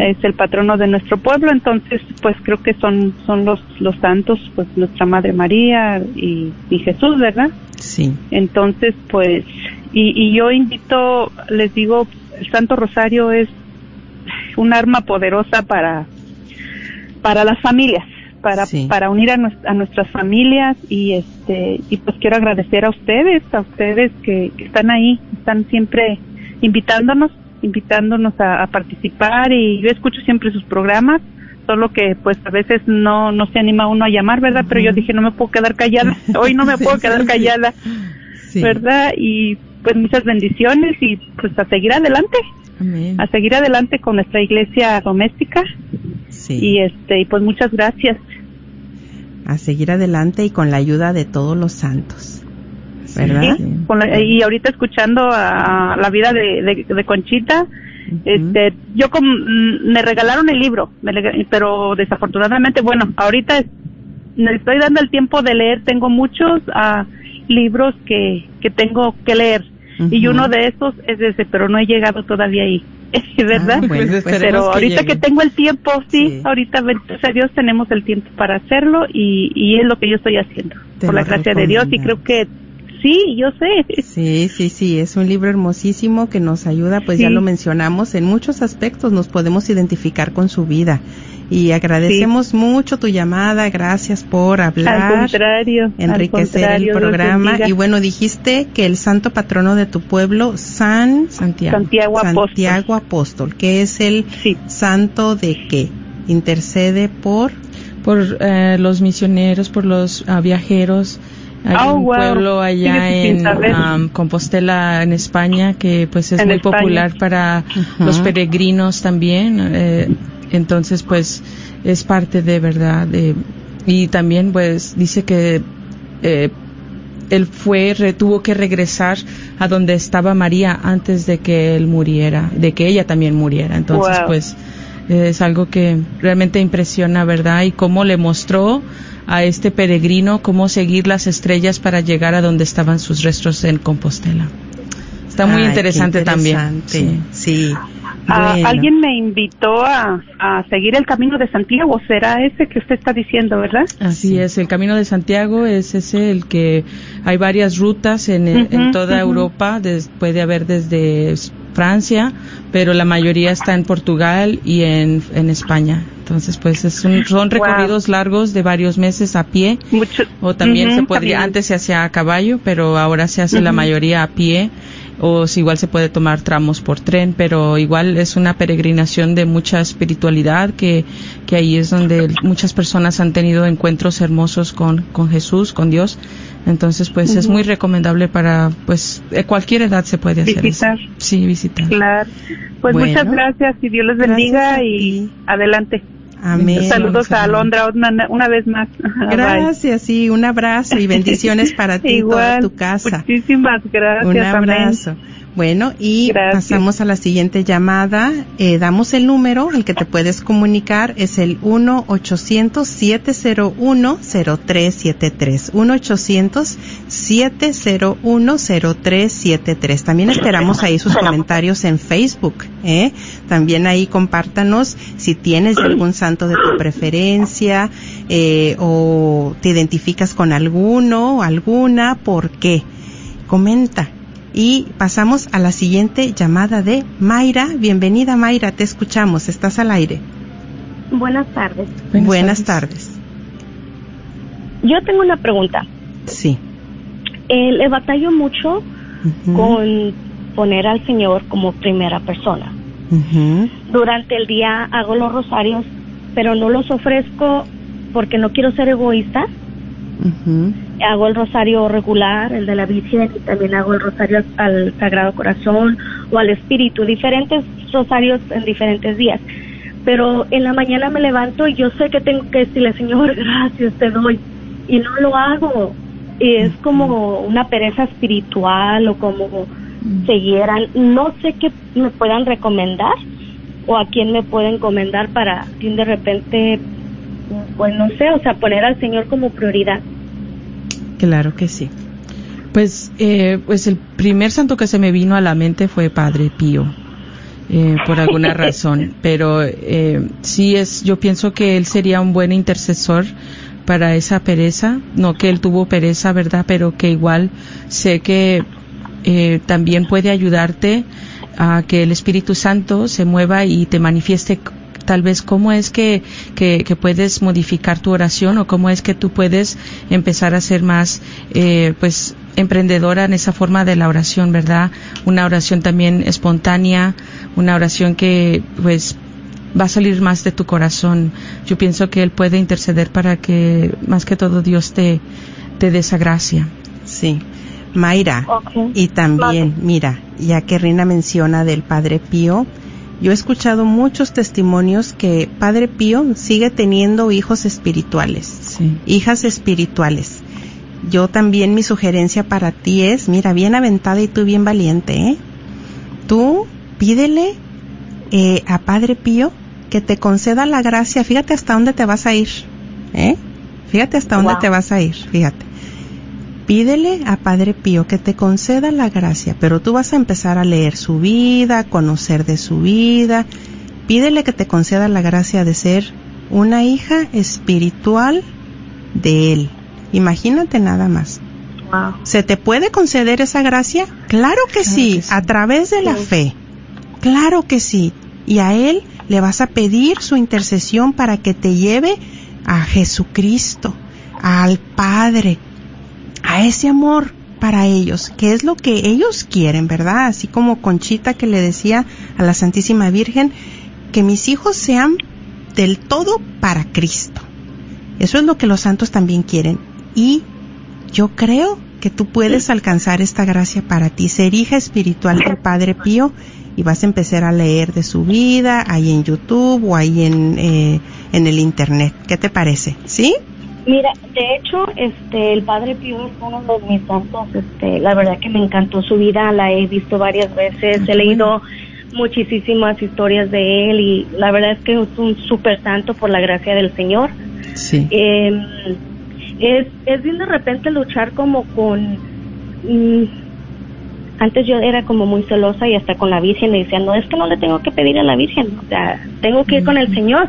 S7: Es el patrono de nuestro pueblo, entonces pues creo que son son los los santos, pues nuestra Madre María y, y Jesús, ¿verdad?
S3: Sí.
S7: Entonces pues y, y yo invito, les digo, el Santo Rosario es un arma poderosa para para las familias, para
S3: Sí.
S7: para unir a, a nuestras familias y este y pues quiero agradecer a ustedes, a ustedes que, que están ahí, están siempre invitándonos, invitándonos a, a participar y yo escucho siempre sus programas, solo que pues a veces no no se anima uno a llamar, ¿verdad? Pero yo dije no me puedo quedar callada, hoy no me puedo quedar callada,
S3: Sí.
S7: ¿verdad? Y pues muchas bendiciones y pues a seguir adelante,
S3: Amén.
S7: a seguir adelante con nuestra iglesia doméstica
S3: Sí.
S7: y este y pues muchas gracias.
S3: A seguir adelante y con la ayuda de todos los santos. ¿Verdad?
S7: Sí, con la- y ahorita escuchando a, la vida de, de, de Conchita, este, yo como, mm, me regalaron el libro, me pero desafortunadamente, bueno, ahorita me estoy dando el tiempo de leer, tengo muchos ah, libros que, que tengo que leer y uno de esos es ese, pero no he llegado todavía ahí, ¿verdad?
S3: Ah, bueno, pues
S7: pero
S3: que
S7: ahorita
S3: llegue.
S7: que tengo el tiempo, sí,
S3: Sí.
S7: ahorita, gracias a Dios, tenemos el tiempo para hacerlo y, y es lo que yo estoy haciendo,
S3: Te
S7: por la gracia de Dios y creo que sí, yo sé.
S3: Sí, sí, sí, es un libro hermosísimo que nos ayuda, pues ya lo mencionamos, en muchos aspectos nos podemos identificar con su vida. Y agradecemos mucho tu llamada, gracias por hablar,
S7: Al contrario, al
S3: enriquecer
S7: contrario,
S3: el programa. Y bueno, dijiste que el santo patrono de tu pueblo, San
S4: Santiago.
S7: Santiago Apóstol.
S3: Santiago Apóstol, que es el
S7: Sí.
S3: santo de qué? Intercede por...
S4: Por eh, los misioneros, por los ah, viajeros. Hay
S7: Oh,
S4: un
S7: wow.
S4: pueblo allá en am, Compostela, en España, que pues es
S7: En
S4: muy
S7: España.
S4: popular para los peregrinos también. eh, entonces, pues es parte de verdad. de- y también, pues dice que eh, él fue, re- tuvo que regresar a donde estaba María antes de que él muriera, de que ella también muriera. Entonces,
S7: Wow.
S4: pues es algo que realmente impresiona, ¿verdad? Y cómo le mostró a este peregrino cómo seguir las estrellas para llegar a donde estaban sus restos en Compostela. Está muy
S3: Ay,
S4: interesante, también.
S3: interesante. Sí.
S7: Ah,
S3: Bueno.
S7: Alguien me invitó a, a seguir el camino de Santiago, será ese que usted está diciendo, ¿verdad?
S4: Así es, el Camino de Santiago es ese el que hay varias rutas en, en toda. Europa, des- puede haber desde Francia, pero la mayoría está en Portugal y en, en España. Entonces, pues es un- son
S7: Wow.
S4: recorridos largos de varios meses a pie
S7: Mucho,
S4: o también se podría,
S7: también.
S4: antes se hacía a caballo, pero ahora se hace la mayoría a pie o si igual se puede tomar tramos por tren, pero igual es una peregrinación de mucha espiritualidad que, que ahí es donde muchas personas han tenido encuentros hermosos con, con Jesús, con Dios. Entonces, pues es muy recomendable para, pues, cualquier edad se puede hacer
S7: Visitar.
S4: eso. Sí, visitar.
S7: Claro. Pues
S3: Bueno.
S7: muchas gracias y Dios les bendiga y adelante.
S3: Amén.
S7: Saludos a Alondra una, una vez más. Bye.
S3: Gracias, sí, un abrazo y bendiciones para ti y toda tu casa.
S7: Muchísimas gracias.
S3: Un
S7: amén.
S3: Bueno, y pasamos a la siguiente llamada. Eh, damos el número al que te puedes comunicar. Es el 1-800-701-0373. 1-800-701-0373. También esperamos ahí sus comentarios en Facebook. ¿eh? También ahí compártanos si tienes algún santo de tu preferencia eh, o te identificas con alguno o alguna. ¿Por qué? Comenta y pasamos a la siguiente llamada de Mayra. Bienvenida Mayra, te escuchamos, estás al aire.
S8: Buenas tardes.
S3: Buenas, tardes.
S8: Yo tengo una pregunta.
S3: Sí.
S8: Eh, le batallo mucho con poner al Señor como primera persona. Durante el día hago los rosarios, pero no los ofrezco porque no quiero ser egoísta Hago el rosario regular, el de la Virgen, y también hago el rosario al Sagrado Corazón o al Espíritu, diferentes rosarios en diferentes días. Pero en la mañana me levanto y yo sé que tengo que decirle, Señor, gracias te doy, y no lo hago. Y es como una pereza espiritual o como siguieran. No sé qué me puedan recomendar o a quién me pueden encomendar para de repente pues no sé, o sea, poner al Señor como prioridad.
S3: Claro que sí.
S4: Pues, eh, pues el primer santo que se me vino a la mente fue Padre Pío, eh, por alguna razón. Pero eh, sí es, yo pienso que él sería un buen intercesor para esa pereza. No que él tuvo pereza, ¿verdad? Pero que igual sé que eh, también puede ayudarte a que el Espíritu Santo se mueva y te manifieste tal vez cómo es que, que, puedes modificar tu oración o cómo es que tú puedes empezar a ser más, eh, pues, emprendedora en esa forma de la oración, ¿verdad? Una oración también espontánea, una oración que, pues, va a salir más de tu corazón. Yo pienso que Él puede interceder para que, más que todo, Dios te, te dé esa gracia.
S3: Sí. Mayra, y también, mira, ya que Rina menciona del Padre Pío, yo he escuchado muchos testimonios que Padre Pío sigue teniendo hijos espirituales, hijas espirituales. Yo también mi sugerencia para ti es, mira, bien aventada y tú bien valiente, ¿eh? Tú pídele eh, a Padre Pío que te conceda la gracia. Fíjate hasta dónde te vas a ir, ¿eh? Fíjate hasta dónde te vas a ir, fíjate. Pídele a Padre Pío que te conceda la gracia, pero tú vas a empezar a leer su vida, a conocer de su vida. Pídele que te conceda la gracia de ser una hija espiritual de Él. Imagínate nada más. ¿Se te puede conceder esa gracia? Claro que, sí, a través de la fe. Claro que sí. Y a Él le vas a pedir su intercesión para que te lleve a Jesucristo, al Padre, a ese amor para ellos, que es lo que ellos quieren, ¿verdad? Así como Conchita que le decía a la Santísima Virgen, que mis hijos sean del todo para Cristo. Eso es lo que los santos también quieren. Y yo creo que tú puedes alcanzar esta gracia para ti, ser hija espiritual del Padre Pío y vas a empezar a leer de su vida ahí en YouTube o ahí en, eh, en el Internet. ¿Qué te parece? ¿Sí?
S8: Mira, de hecho, este, el Padre Pío es uno de mis santos. Este, la verdad que me encantó su vida, la he visto varias veces, he leído muchísimas historias de él y la verdad es que es un súper santo por la gracia del Señor.
S3: Sí.
S8: Eh, es, es bien de repente luchar como con... Antes yo era como muy celosa y hasta con la Virgen le decía, no, es que no le tengo que pedir a la Virgen, o sea, tengo que ir con el Señor.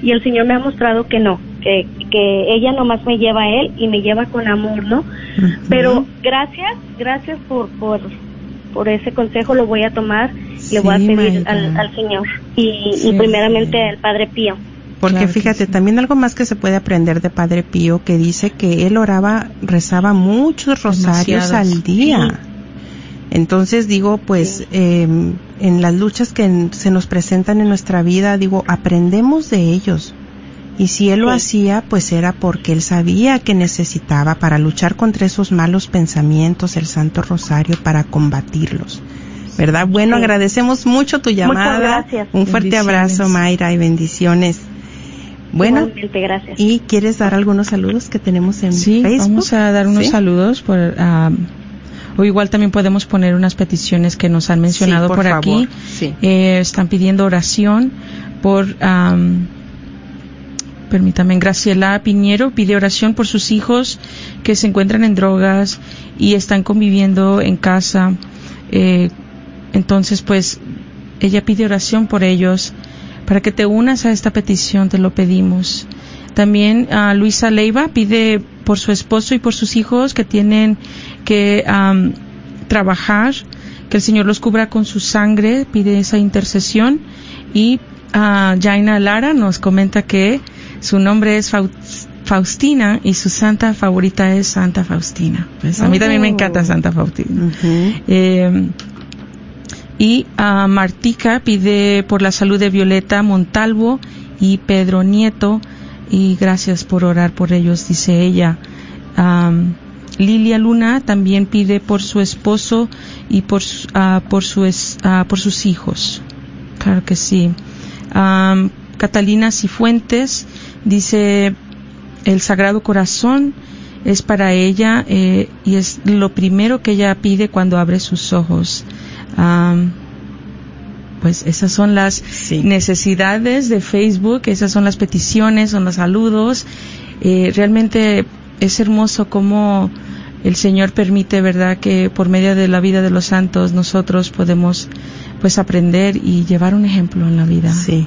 S8: Y el Señor me ha mostrado que no, que, que ella nomás me lleva a Él y me lleva con amor, ¿no? Pero gracias, gracias por, por, por ese consejo, lo voy a tomar, le voy a pedir al, Señor y, y primeramente al Padre Pío.
S3: Porque fíjate, también algo más que se puede aprender de Padre Pío, que dice que él oraba, rezaba muchos rosarios al día. Entonces digo, pues eh, en las luchas que se nos presentan en nuestra vida, digo, aprendemos de ellos. Y si él lo hacía, pues era porque él sabía que necesitaba para luchar contra esos malos pensamientos el Santo Rosario para combatirlos. ¿Verdad? Bueno, agradecemos mucho tu llamada.
S8: gracias.
S3: Un fuerte abrazo, Mayra, y bendiciones. Bueno,
S8: gracias.
S3: ¿y quieres dar algunos saludos que tenemos en
S4: sí,
S3: Facebook?
S4: vamos a dar unos saludos por O igual también podemos poner unas peticiones que nos han mencionado
S3: por
S4: por, aquí.
S3: sí.
S4: Eh, están pidiendo oración por, am, permítame, Graciela Piñero pide oración por sus hijos que se encuentran en drogas y están conviviendo en casa. Eh, entonces, pues, ella pide oración por ellos. Para que te unas a esta petición, te lo pedimos. También a Luisa Leiva pide por su esposo y por sus hijos que tienen que am, trabajar, que el Señor los cubra con su sangre, pide esa intercesión. Y a Jaina Lara nos comenta que su nombre es Fau- Faustina y su santa favorita es Santa Faustina. Pues a mí también me
S3: Oh.
S4: encanta Santa Faustina. Eh, y a Martica pide por la salud de Violeta Montalvo y Pedro Nieto y gracias por orar por ellos, dice ella. Lilia Luna también pide por su esposo y por, ah, por, su es- ah, por sus hijos. Claro que sí. Catalina Cifuentes dice el Sagrado Corazón es para ella eh, y es lo primero que ella pide cuando abre sus ojos. Pues esas son las
S3: Sí.
S4: necesidades de Facebook, esas son las peticiones, son los saludos. Eh, realmente es hermoso cómo el Señor permite, ¿verdad?, que por medio de la vida de los santos nosotros podemos pues aprender y llevar un ejemplo en la vida.
S3: Sí.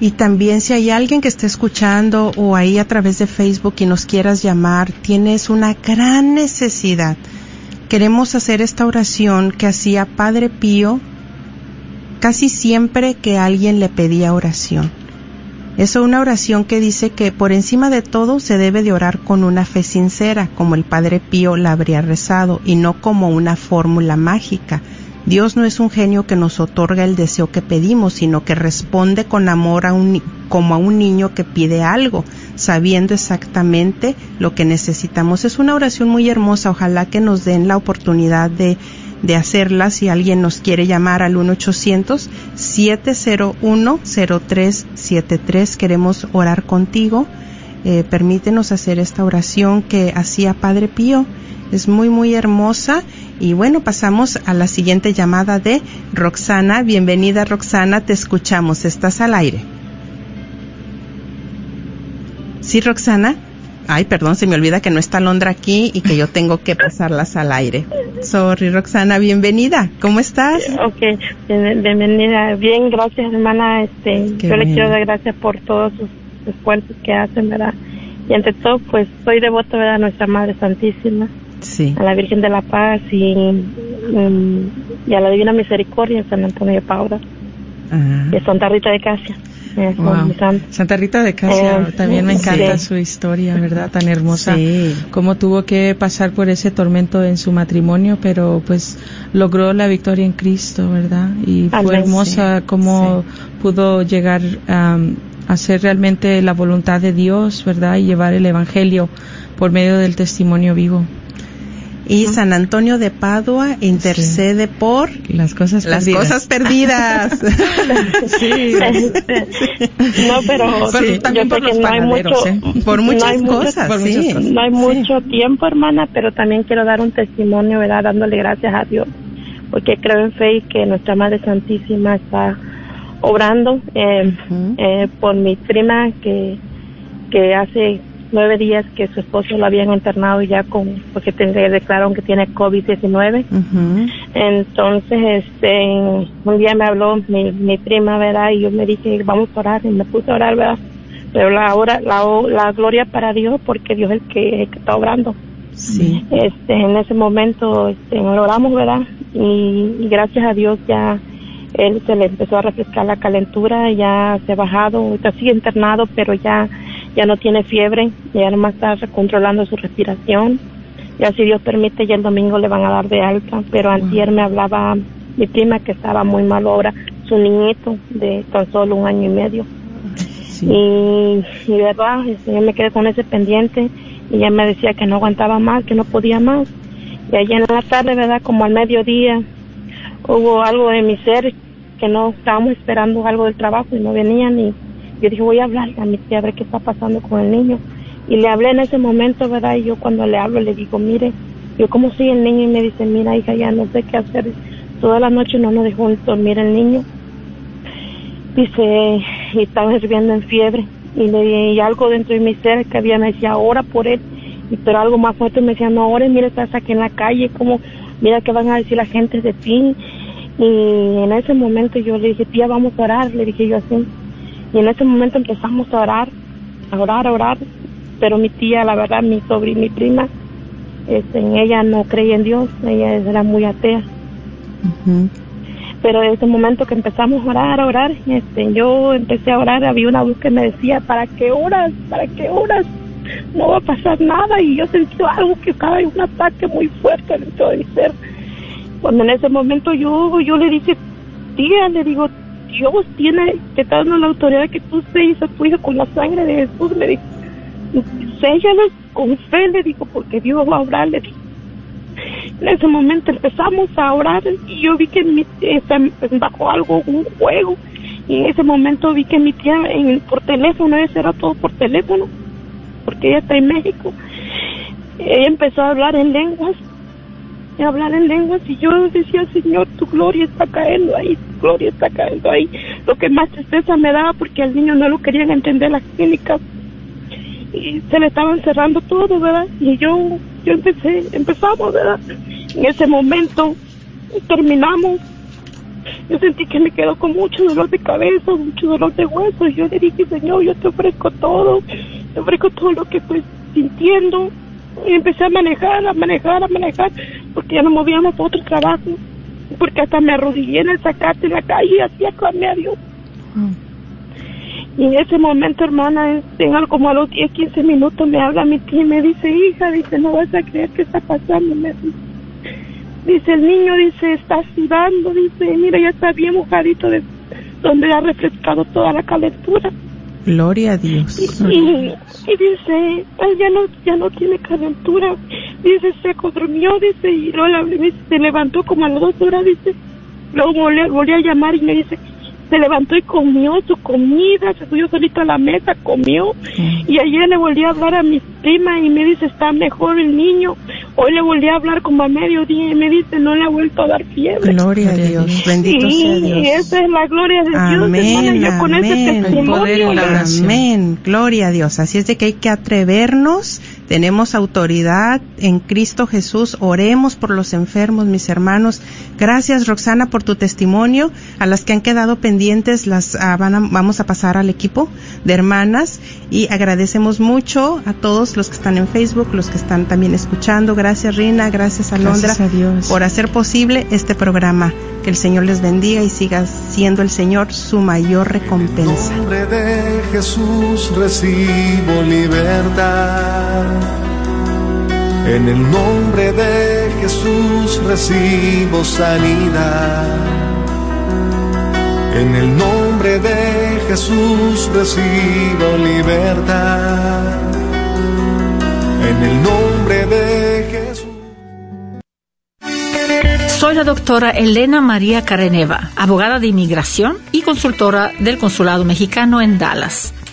S3: Y también si hay alguien que esté escuchando o ahí a través de Facebook y nos quieras llamar, tienes una gran necesidad. Queremos hacer esta oración que hacía Padre Pío casi siempre que alguien le pedía oración. Es una oración que dice que por encima de todo se debe de orar con una fe sincera, como el Padre Pío la habría rezado, y no como una fórmula mágica. Dios no es un genio que nos otorga el deseo que pedimos, sino que responde con amor a un, como a un niño que pide algo, sabiendo exactamente lo que necesitamos. Es una oración muy hermosa, ojalá que nos den la oportunidad de, de hacerla si alguien nos quiere llamar al 1-800-701-0373. Queremos orar contigo. Eh, permítenos hacer esta oración que hacía Padre Pío. Es muy, muy hermosa. Y bueno, pasamos a la siguiente llamada de Roxana. Bienvenida Roxana, te escuchamos. Estás al aire. Sí, Roxana. Ay, perdón, se me olvida que no está Londra aquí y que yo tengo que pasarlas al aire. Sorry, Roxana, bienvenida. ¿Cómo estás?
S9: Ok, bien- bienvenida. Bien, gracias, hermana. Este,
S3: Qué
S9: yo le quiero dar gracias por todos sus esfuerzos que hacen, ¿verdad? Y ante todo, pues soy devota, ¿verdad? A Nuestra Madre Santísima,
S3: Sí.
S9: a la Virgen de la Paz y, mm, y a la Divina Misericordia San Antonio de Paula y a Santa Rita de Casia.
S4: Wow. Santa Rita de Casia,
S9: Eh,
S4: también me encanta
S9: sí.
S4: su historia, ¿verdad? Tan hermosa.
S3: Sí.
S4: Cómo tuvo que pasar por ese tormento en su matrimonio, pero pues logró la victoria en Cristo, ¿verdad? Y fue hermosa cómo pudo llegar a hacer realmente la voluntad de Dios, ¿verdad? Y llevar el Evangelio por medio del testimonio vivo.
S3: Y San Antonio de Padua intercede por
S4: Las cosas
S3: las
S4: perdidas.
S3: cosas perdidas.
S4: Sí.
S9: no, pero,
S4: Pero
S9: yo
S4: también
S9: sé
S4: por
S9: que
S4: los
S9: no hay mucho,
S4: ¿eh?
S3: por
S9: no
S3: muchas
S9: mucho-
S3: cosas,
S4: por
S3: sí.
S4: muchas cosas.
S9: No hay mucho tiempo, hermana, pero también quiero dar un testimonio, ¿verdad? Dándole gracias a Dios, porque creo en fe y que nuestra Madre Santísima está obrando eh, eh, por mi prima que, que hace nueve días que su esposo lo habían internado ya con, porque te- declararon que tiene COVID-19.
S3: Ujú.
S9: Entonces, este, un día me habló mi, mi prima, ¿verdad? Y yo me dije, vamos a orar, y me puse a orar, ¿verdad? Pero la, hora, la, la gloria para Dios, porque Dios es el que, el que está obrando.
S3: Sí.
S9: Este, en ese momento, este, oramos, ¿verdad? Y, y gracias a Dios ya él se le empezó a refrescar la calentura, ya se ha bajado, ahorita sigue internado, pero ya, ya no tiene fiebre, ya nomás está controlando su respiración. Ya si Dios permite, ya el domingo le van a dar de alta, pero antier me hablaba mi prima que estaba muy mal ahora, su niñito de tan solo un año y medio.
S3: Sí.
S9: Y, y verdad, este, yo me quedé con ese pendiente y ella me decía que no aguantaba más, que no podía más. Y allá en la tarde, verdad, como al mediodía, hubo algo de mi ser que no estábamos esperando algo del trabajo y no venían y yo dije voy a hablarle a mi tía a ver qué está pasando con el niño y le hablé en ese momento verdad y yo cuando le hablo le digo mire Yo como soy el niño y me dice, mira hija, ya no sé qué hacer. Toda la noche no nos dejó dormir el niño. Dice, y estaba hirviendo en fiebre. Y, le, y algo dentro de mi ser que había me decía, ahora por él. Y, pero algo más fuerte me decía, no, ahora mira, estás aquí en la calle, como, mira qué van a decir la gente de ti. Y en ese momento yo le dije, tía, vamos a orar, le dije yo así. Y en ese momento empezamos a orar, a orar, a orar. Pero mi tía, la verdad, mi sobrina, mi prima, este, en ella no creía en Dios, ella era muy atea. Pero en ese momento que empezamos a orar, a orar, este, yo empecé a orar, había una voz que me decía, ¿para qué oras? ¿Para qué oras? No va a pasar nada y yo sentí algo que estaba en un ataque muy fuerte dentro de mi ser. Cuando en ese momento yo, yo le dije, tía, le digo, Dios tiene que darnos la autoridad que tú sellas a tu hijo con la sangre de Jesús, le digo, séllalos con fe, le digo, porque Dios va a obrar, le digo. En ese momento empezamos a orar y yo vi que mi, bajó algo, un juego. Y en ese momento vi que mi tía por teléfono, eso era todo por teléfono, porque ella está en México. Ella empezó a hablar en lenguas, a hablar en lenguas y yo decía, Señor, tu gloria está cayendo ahí, tu gloria está cayendo ahí. Lo que más tristeza me daba porque al niño no lo querían entender las clínicas y se le estaban cerrando todo, ¿verdad? Y yo, yo empecé, empezamos, ¿verdad? En ese momento terminamos. Yo sentí que me quedó con mucho dolor de cabeza, mucho dolor de huesos. Yo le dije, Señor, yo te ofrezco todo, te ofrezco todo lo que estoy sintiendo. Y empecé a manejar, a manejar, a manejar, porque ya no movíamos para otro trabajo. Porque hasta me arrodillé en el sacate en la calle y hacía clamé a Dios. Y en ese momento, hermana, en algo como a los 10, 15 minutos me habla mi tía y me dice, hija, dice, no vas a creer qué está pasando. Dice, dice, el niño, dice, está sudando, dice, mira, ya está bien mojadito de donde ha refrescado toda la calentura.
S3: Gloria a Dios.
S9: Y, y, y dice, "Ay, ya no, ya no tiene calentura. Dice, se durmió, dice, y luego la- dice, se levantó como a las dos horas, dice. Luego volví, volví a llamar y me dice, se levantó y comió su comida, se subió solito a la mesa, comió. Y ayer le volví a hablar a mi prima y me dice, está mejor el niño. Hoy le volví a hablar como a mediodía y me dice, no le ha vuelto a dar fiebre.
S3: Gloria a Dios. Bendito
S9: Sí,
S3: sea Dios.
S9: y esa es la gloria de Dios, hermana.
S3: Amén,
S9: Yo con ese
S3: amén.
S9: testimonio,
S3: Amén. Gloria a Dios. Así es de que hay que atrevernos. Tenemos autoridad en Cristo Jesús. Oremos por los enfermos, mis hermanos. Gracias, Roxana, por tu testimonio. A las que han quedado pendientes, las ah, van a- vamos a pasar al equipo de hermanas y agradecemos mucho a todos los que están en Facebook, los que están también escuchando. Gracias, Rina. Gracias, Alondra,
S4: Gracias a Dios.
S3: por hacer posible este programa. Que el Señor les bendiga y siga siendo el Señor su mayor recompensa.
S10: En el nombre de Jesús recibo libertad. En el nombre de Jesús recibo sanidad. En el nombre de Jesús recibo libertad. En el nombre de Jesús.
S11: Soy la doctora Elena María Careneva, abogada de inmigración y consultora del Consulado Mexicano en Dallas.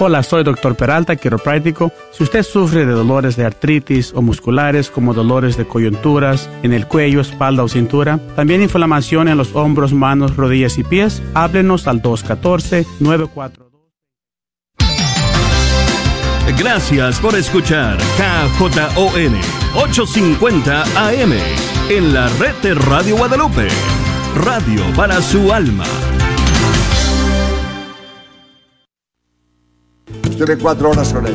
S12: Hola, soy Dr. Peralta, quiropráctico. Si usted sufre de dolores de artritis o musculares como dolores de coyunturas en el cuello, espalda o cintura, también inflamación en los hombros, manos, rodillas y pies, háblenos al 214-942.
S2: Gracias por escuchar KJON 850 AM en la red de Radio Guadalupe. Radio para su alma.
S13: Estuve cuatro horas con ella.